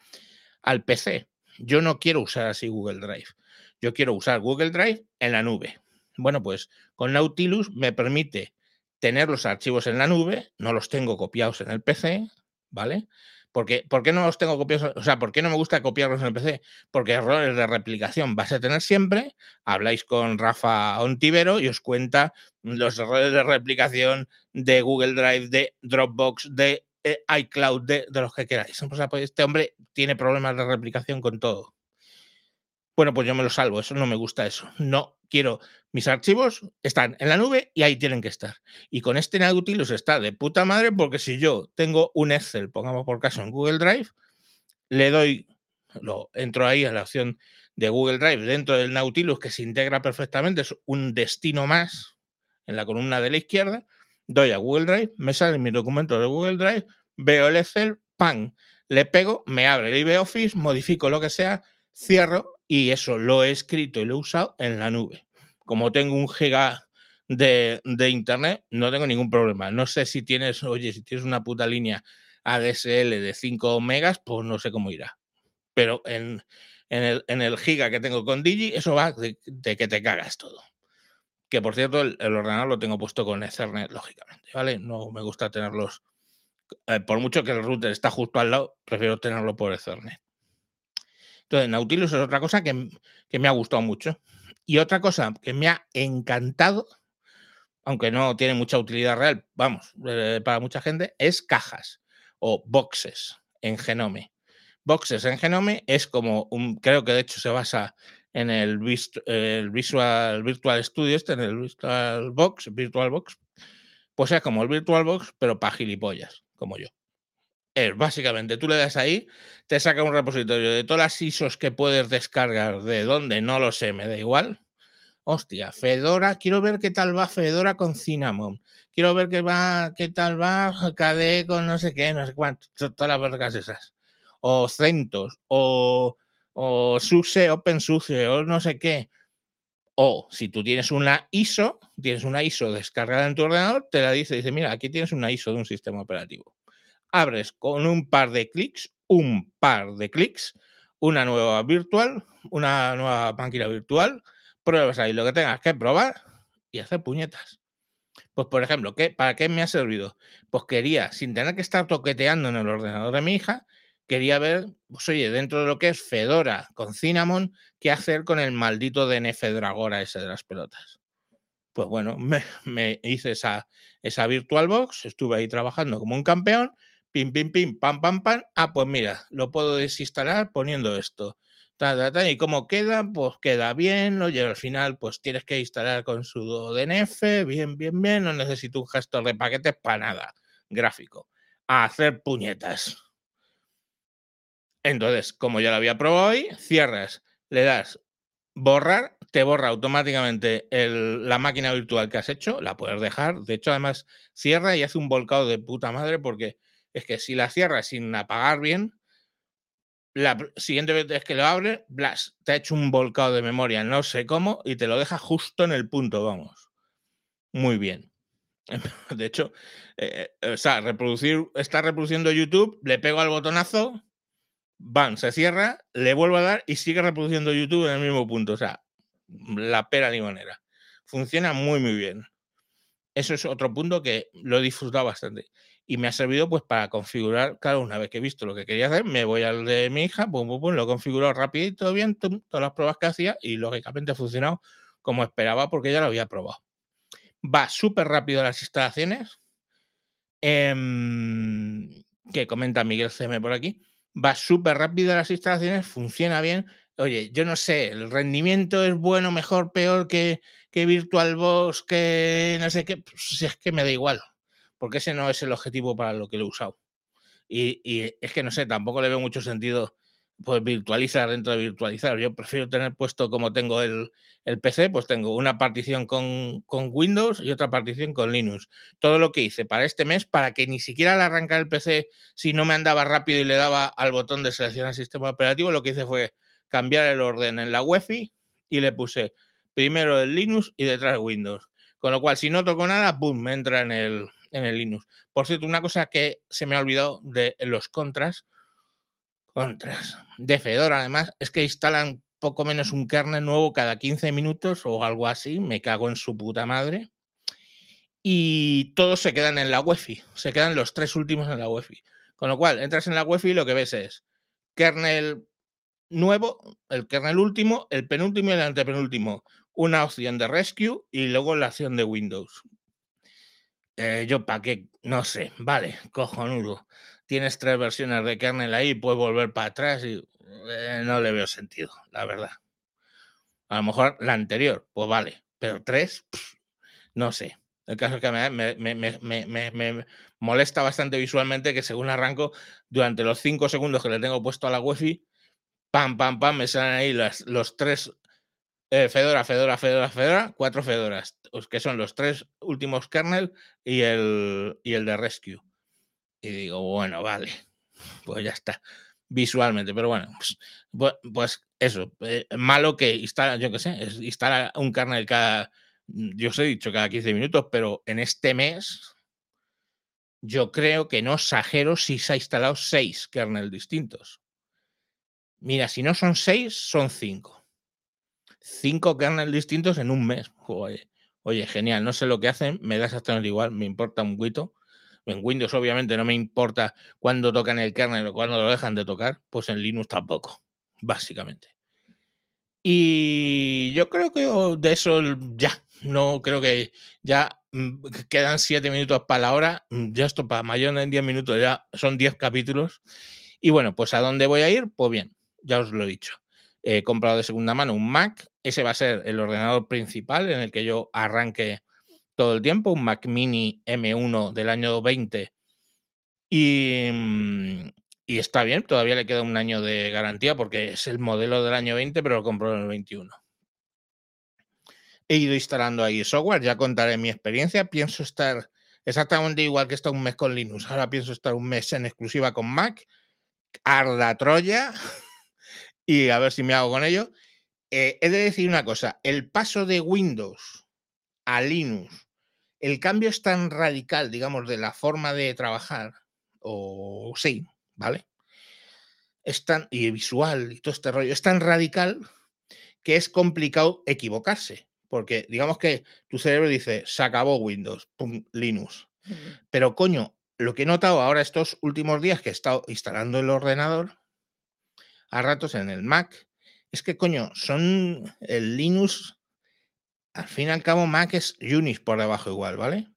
al PC. Yo no quiero usar así Google Drive. Yo quiero usar Google Drive en la nube. Bueno, pues con Nautilus me permite tener los archivos en la nube, no los tengo copiados en el PC, ¿vale? Porque, ¿Por qué no los tengo copiados? O sea, ¿por qué no me gusta copiarlos en el PC? Porque errores de replicación vas a tener siempre. Habláis con Rafa Ontivero y os cuenta los errores de replicación de Google Drive, de Dropbox, de eh, iCloud, de, de, los que queráis. Pues, este hombre tiene problemas de replicación con todo. Bueno, pues yo me lo salvo, eso no me gusta eso. No quiero, mis archivos están en la nube y ahí tienen que estar. Y con este Nautilus está de puta madre porque si yo tengo un Excel, pongamos por caso en Google Drive, le doy, lo entro ahí a la opción de Google Drive dentro del Nautilus que se integra perfectamente, es un destino más en la columna de la izquierda, doy a Google Drive, me sale mi documento de Google Drive, veo el Excel, pan, le pego, me abre el LibreOffice, modifico lo que sea, cierro y eso lo he escrito y lo he usado en la nube. Como tengo un giga de, internet, no tengo ningún problema. No sé si tienes, oye, si tienes una puta línea ADSL de 5 megas, pues no sé cómo irá. Pero en, el, giga que tengo con Digi, eso va de, que te cagas todo. Que por cierto, el, ordenador lo tengo puesto con Ethernet, lógicamente, ¿vale? No me gusta tenerlos. Eh, por mucho que el router está justo al lado, prefiero tenerlo por Ethernet. Entonces, Nautilus es otra cosa que, me ha gustado mucho. Y otra cosa que me ha encantado, aunque no tiene mucha utilidad real, vamos, eh, para mucha gente, es cajas o boxes en Genome. Boxes en Genome es como un, creo que de hecho se basa en el, el Visual Virtual Studio, este, en el Virtual Box, Virtual Box, pues es como el Virtual Box, pero para gilipollas, como yo básicamente, tú le das ahí, te saca un repositorio de todas las ISOs que puedes descargar, de dónde, no lo sé, me da igual. Hostia, Fedora, quiero ver qué tal va Fedora con Cinnamon. Quiero ver qué va, qué tal va KDE con no sé qué, no sé cuánto, todas las vergas esas. O CentOS, o, o SUSE, OpenSUSE, o no sé qué. O si tú tienes una ISO, tienes una ISO descargada en tu ordenador, te la dice, dice, mira, aquí tienes una ISO de un sistema operativo abres con un par de clics, un par de clics, una nueva virtual, una nueva máquina virtual, pruebas ahí lo que tengas que probar y hacer puñetas. Pues, por ejemplo, ¿qué, ¿para qué me ha servido? Pues quería, sin tener que estar toqueteando en el ordenador de mi hija, quería ver, pues oye, dentro de lo que es Fedora con Cinnamon, qué hacer con el maldito DNF Dragora ese de las pelotas. pues bueno, me, hice esa, esa VirtualBox, estuve ahí trabajando como un campeón, pim, pim, pim, pam, pam, pam. Ah, pues mira, lo puedo desinstalar poniendo esto. y cómo queda, pues queda bien, oye, al final pues tienes que instalar con su DNF, bien, bien, bien, no necesito un gestor de paquetes para nada, gráfico, a hacer puñetas. Entonces, como ya lo había probado hoy, cierras, le das borrar, te borra automáticamente la máquina virtual que has hecho, la puedes dejar. De hecho, además, cierra y hace un volcado de puta madre porque es que si la cierras sin apagar bien, la siguiente vez que lo abre, Blas, te ha hecho un volcado de memoria, no sé cómo, y te lo deja justo en el punto, vamos. Muy bien. De hecho, eh, o sea, reproducir, está reproduciendo YouTube, le pego al botonazo, van, se cierra, le vuelvo a dar y sigue reproduciendo YouTube en el mismo punto. O sea, la pera limonera. Funciona muy, muy bien. Eso es otro punto que lo he disfrutado bastante. Y me ha servido pues para configurar, claro, una vez que he visto lo que quería hacer, me voy al de mi hija, pum, pum, pum, lo he configurado rapidito, bien, todas las pruebas que hacía y lógicamente ha funcionado como esperaba porque ya lo había probado. Va súper rápido las instalaciones, em, que comenta Miguel CM por aquí va súper rápido las instalaciones, funciona bien. Oye, yo no sé, el rendimiento es bueno, mejor, peor que, que VirtualBox, que no sé qué, pues es que me da igual, porque ese no es el objetivo para lo que lo he usado. Y, y es que no sé, tampoco le veo mucho sentido pues virtualizar dentro de virtualizar. Yo prefiero tener puesto como tengo el, PC, pues tengo una partición con, Windows y otra partición con Linux. Todo lo que hice para este mes, para que ni siquiera al arrancar el PC, si no me andaba rápido y le daba al botón de seleccionar sistema operativo, lo que hice fue cambiar el orden en la UEFI y le puse primero el Linux y detrás Windows. Con lo cual, si no toco nada, ¡boom!, me entra en el, en el Linux. Por cierto, una cosa que se me ha olvidado de los contras, Contras. De Fedora, además, es que instalan poco menos un kernel nuevo cada 15 minutos o algo así. Me cago en su puta madre. Y todos se quedan en la UEFI. Se quedan los tres últimos en la UEFI. Con lo cual, entras en la UEFI y lo que ves es kernel nuevo, el kernel último, el penúltimo y el antepenúltimo. Una opción de rescue y luego la opción de Windows. Eh, yo, ¿para qué? No sé. Vale, cojonudo tienes tres versiones de kernel ahí, puedes volver para atrás y eh, no le veo sentido, la verdad. A lo mejor la anterior, pues vale, pero tres, no sé. El caso es que me, molesta bastante visualmente que según arranco, durante los cinco segundos que le tengo puesto a la wifi, pam, pam, pam, me salen ahí las, los tres eh, Fedora, Fedora, Fedora, Fedora, cuatro Fedoras, que son los tres últimos kernel y el, y el de Rescue. Y digo, bueno, vale, pues ya está, visualmente, pero bueno, pues, pues eso, eh, malo que instala, yo qué sé, instala un kernel cada, yo os he dicho cada 15 minutos, pero en este mes yo creo que no exagero si se ha instalado seis kernels distintos. Mira, si no son seis, son cinco. Cinco kernels distintos en un mes. Oye, oye, genial, no sé lo que hacen, me da exactamente igual, me importa un guito. En Windows obviamente no me importa cuándo tocan el kernel o cuándo lo dejan de tocar, pues en Linux tampoco, básicamente. Y yo creo que de eso ya, no creo que ya mm, quedan siete minutos para la hora, mm, ya esto para mayor en diez minutos ya son diez capítulos. Y bueno, pues ¿a dónde voy a ir? Pues bien, ya os lo he dicho. He comprado de segunda mano un Mac, ese va a ser el ordenador principal en el que yo arranque todo el tiempo, un Mac Mini M1 del año 20. Mm, y, está bien, todavía le queda un año de garantía porque es el modelo del año 20, pero lo compró en el 21. He ido instalando ahí software, ya contaré mi experiencia. Pienso estar exactamente igual que está un mes con Linux. Ahora pienso estar un mes en exclusiva con Mac. Arda Troya. y a ver si me hago con ello. Eh, he de decir una cosa: el paso de Windows a Linux el cambio es tan radical, digamos, de la forma de trabajar, o sí, ¿vale? Es tan, y visual y todo este rollo, es tan radical que es complicado equivocarse, porque digamos que tu cerebro dice, se acabó Windows, pum, Linux. Pero coño, lo que he notado ahora estos últimos días que he estado instalando el ordenador, a ratos en el Mac, es que coño, son el Linux al fin y al cabo Mac es Unix por debajo igual, ¿vale?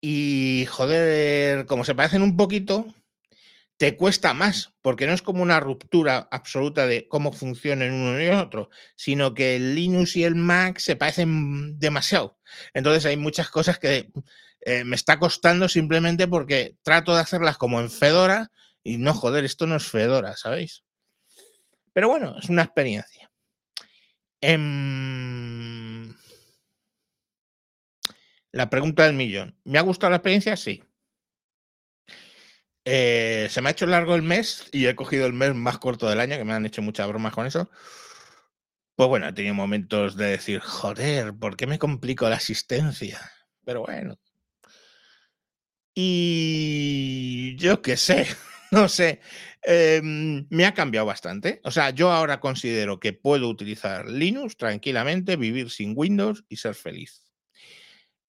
Y joder, como se parecen un poquito, te cuesta más, porque no es como una ruptura absoluta de cómo funcionan uno y otro, sino que el Linux y el Mac se parecen demasiado. Entonces hay muchas cosas que eh, me está costando simplemente porque trato de hacerlas como en Fedora y no, joder, esto no es Fedora, ¿sabéis? Pero bueno, es una experiencia. Em, la pregunta del millón. ¿Me ha gustado la experiencia? Sí. Eh, se me ha hecho largo el mes y he cogido el mes más corto del año, que me han hecho muchas bromas con eso. Pues bueno, he tenido momentos de decir, joder, ¿por qué me complico la asistencia? Pero bueno. Y yo qué sé, no sé. Em, me ha cambiado bastante. O sea, yo ahora considero que puedo utilizar Linux tranquilamente, vivir sin Windows y ser feliz.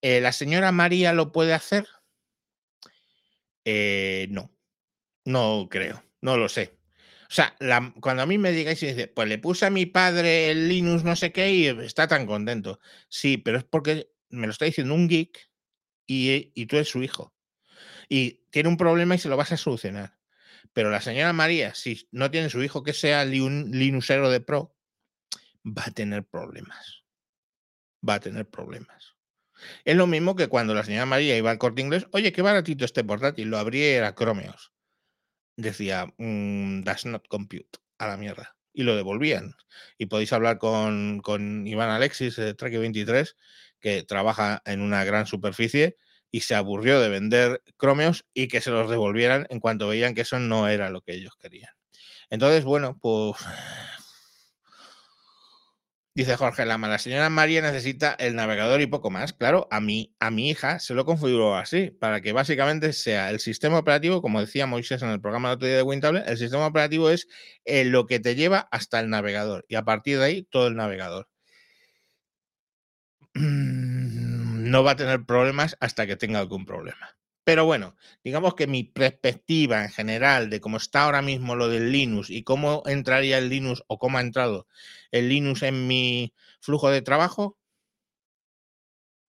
Eh, ¿La señora María lo puede hacer? Eh, no, no creo, no lo sé. O sea, cuando a mí me digáis y dice, pues le puse a mi padre el Linux no sé qué y está tan contento. Sí, pero es porque me lo está diciendo un geek y, y tú eres su hijo. Y tiene un problema y se lo vas a solucionar. Pero la señora María, si no tiene su hijo que sea un Linuxero de pro, va a tener problemas. Va a tener problemas. Es lo mismo que cuando la señora María iba al corte inglés, oye, qué baratito este portátil, lo abría y era Chromeos. Decía, mm, that's not compute, a la mierda. Y lo devolvían. Y podéis hablar con, con Iván Alexis de Track 23, que trabaja en una gran superficie y se aburrió de vender Chromeos y que se los devolvieran en cuanto veían que eso no era lo que ellos querían. Entonces, bueno, pues Dice Jorge Lama, la señora María necesita el navegador y poco más. Claro, a mi, a mi hija se lo configuró así, para que básicamente sea el sistema operativo, como decía Moisés en el programa de otro día de Wintable, el sistema operativo es eh, lo que te lleva hasta el navegador y a partir de ahí todo el navegador. No va a tener problemas hasta que tenga algún problema. Pero bueno, digamos que mi perspectiva en general de cómo está ahora mismo lo del Linux y cómo entraría el Linux o cómo ha entrado el Linux en mi flujo de trabajo,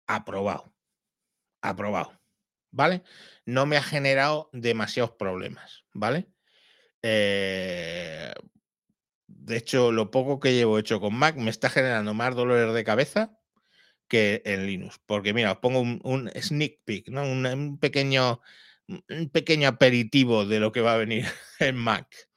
aprobado. Aprobado. ¿Vale? No me ha generado demasiados problemas. ¿Vale? Eh, de hecho, lo poco que llevo hecho con Mac me está generando más dolores de cabeza que en Linux. Porque mira, os pongo un, sneak peek, ¿no? Un, pequeño, un pequeño aperitivo de lo que va a venir en Mac.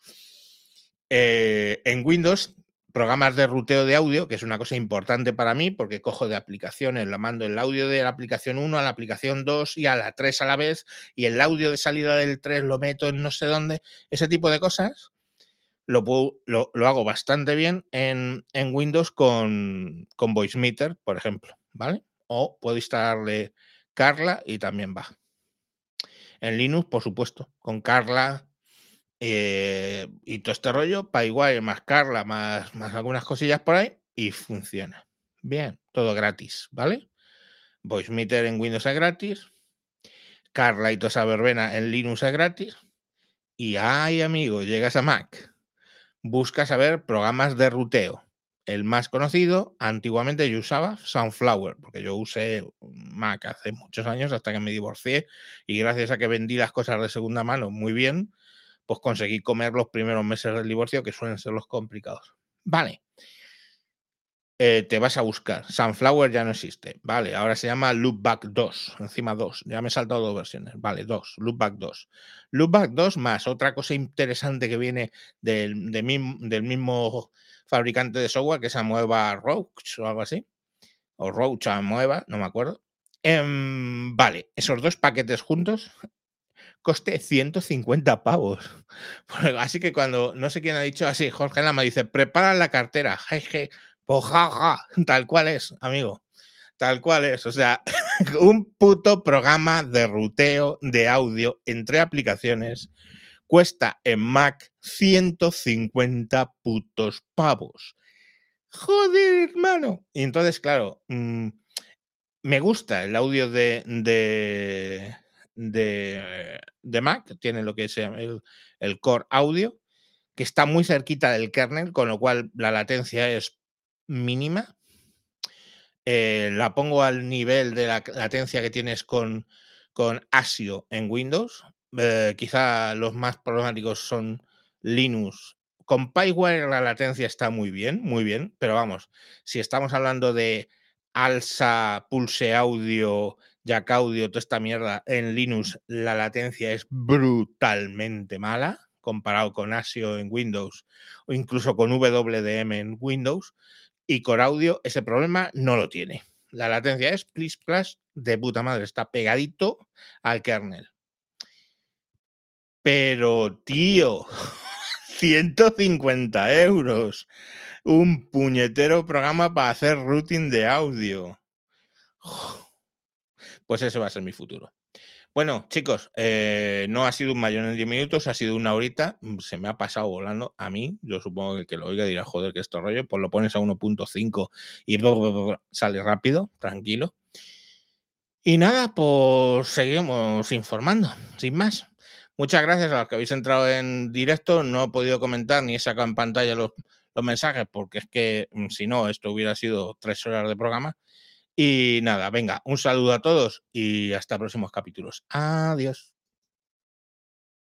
Eh, en Windows, programas de ruteo de audio, que es una cosa importante para mí, porque cojo de aplicaciones, lo mando el audio de la aplicación 1 a la aplicación 2 y a la 3 a la vez, y el audio de salida del 3 lo meto en no sé dónde, ese tipo de cosas lo, lo, hago bastante bien en, Windows con, con VoiceMeter, por ejemplo, ¿vale? O puedo instalarle Carla y también va. En Linux, por supuesto, con Carla eh, y todo este rollo, igual más Carla, más, algunas cosillas por ahí y funciona. Bien, todo gratis, ¿vale? VoiceMeter en Windows es gratis. Carla y toda esa verbena en Linux es gratis. Y ay, amigo, llegas a Mac busca saber programas de ruteo. El más conocido, antiguamente yo usaba Sunflower, porque yo usé Mac hace muchos años hasta que me divorcié y gracias a que vendí las cosas de segunda mano muy bien, pues conseguí comer los primeros meses del divorcio, que suelen ser los complicados. Vale. Eh, te vas a buscar. Sunflower ya no existe. Vale, ahora se llama Loopback 2. Encima 2. Ya me he saltado dos versiones. Vale, 2. Loopback 2. Loopback 2 más otra cosa interesante que viene del, del mismo fabricante de software que se mueva Roach o algo así. O Roach mueva, no me acuerdo. Em, vale, esos dos paquetes juntos coste 150 pavos. Así que cuando, no sé quién ha dicho así, Jorge Lama dice, prepara la cartera, jeje, pues tal cual es, amigo. Tal cual es. O sea, un puto programa de ruteo de audio entre aplicaciones cuesta en Mac 150 putos pavos. Joder, hermano. Y entonces, claro, mm, me gusta el audio de, de, de, Mac, tiene lo que es el, el core audio, que está muy cerquita del kernel, con lo cual la latencia es mínima. eh, la pongo al nivel de la latencia que tienes con, con ASIO en Windows. Eh, quizá los más problemáticos son Linux. Con PyWire la latencia está muy bien, muy bien, pero vamos, si estamos hablando de Alsa, Pulse Audio, Jack Audio, toda esta mierda, en Linux la latencia es brutalmente mala comparado con ASIO en Windows o incluso con WDM en Windows. Y con audio ese problema no lo tiene. La latencia es please plus de puta madre, está pegadito al kernel. Pero, tío, 150 euros. Un puñetero programa para hacer routing de audio. Pues ese va a ser mi futuro. Bueno, chicos, eh, no ha sido un mayor en 10 minutos, ha sido una horita. Se me ha pasado volando a mí. Yo supongo que el que lo oiga dirá, joder, que esto rollo. Pues lo pones a 1.5 y sale rápido, tranquilo. Y nada, pues seguimos informando, sin más. Muchas gracias a los que habéis entrado en directo. No he podido comentar ni he sacado en pantalla los, los mensajes porque es que mm, si no, esto hubiera sido tres horas de programa. Y nada, venga, un saludo a todos y hasta próximos capítulos. Adiós.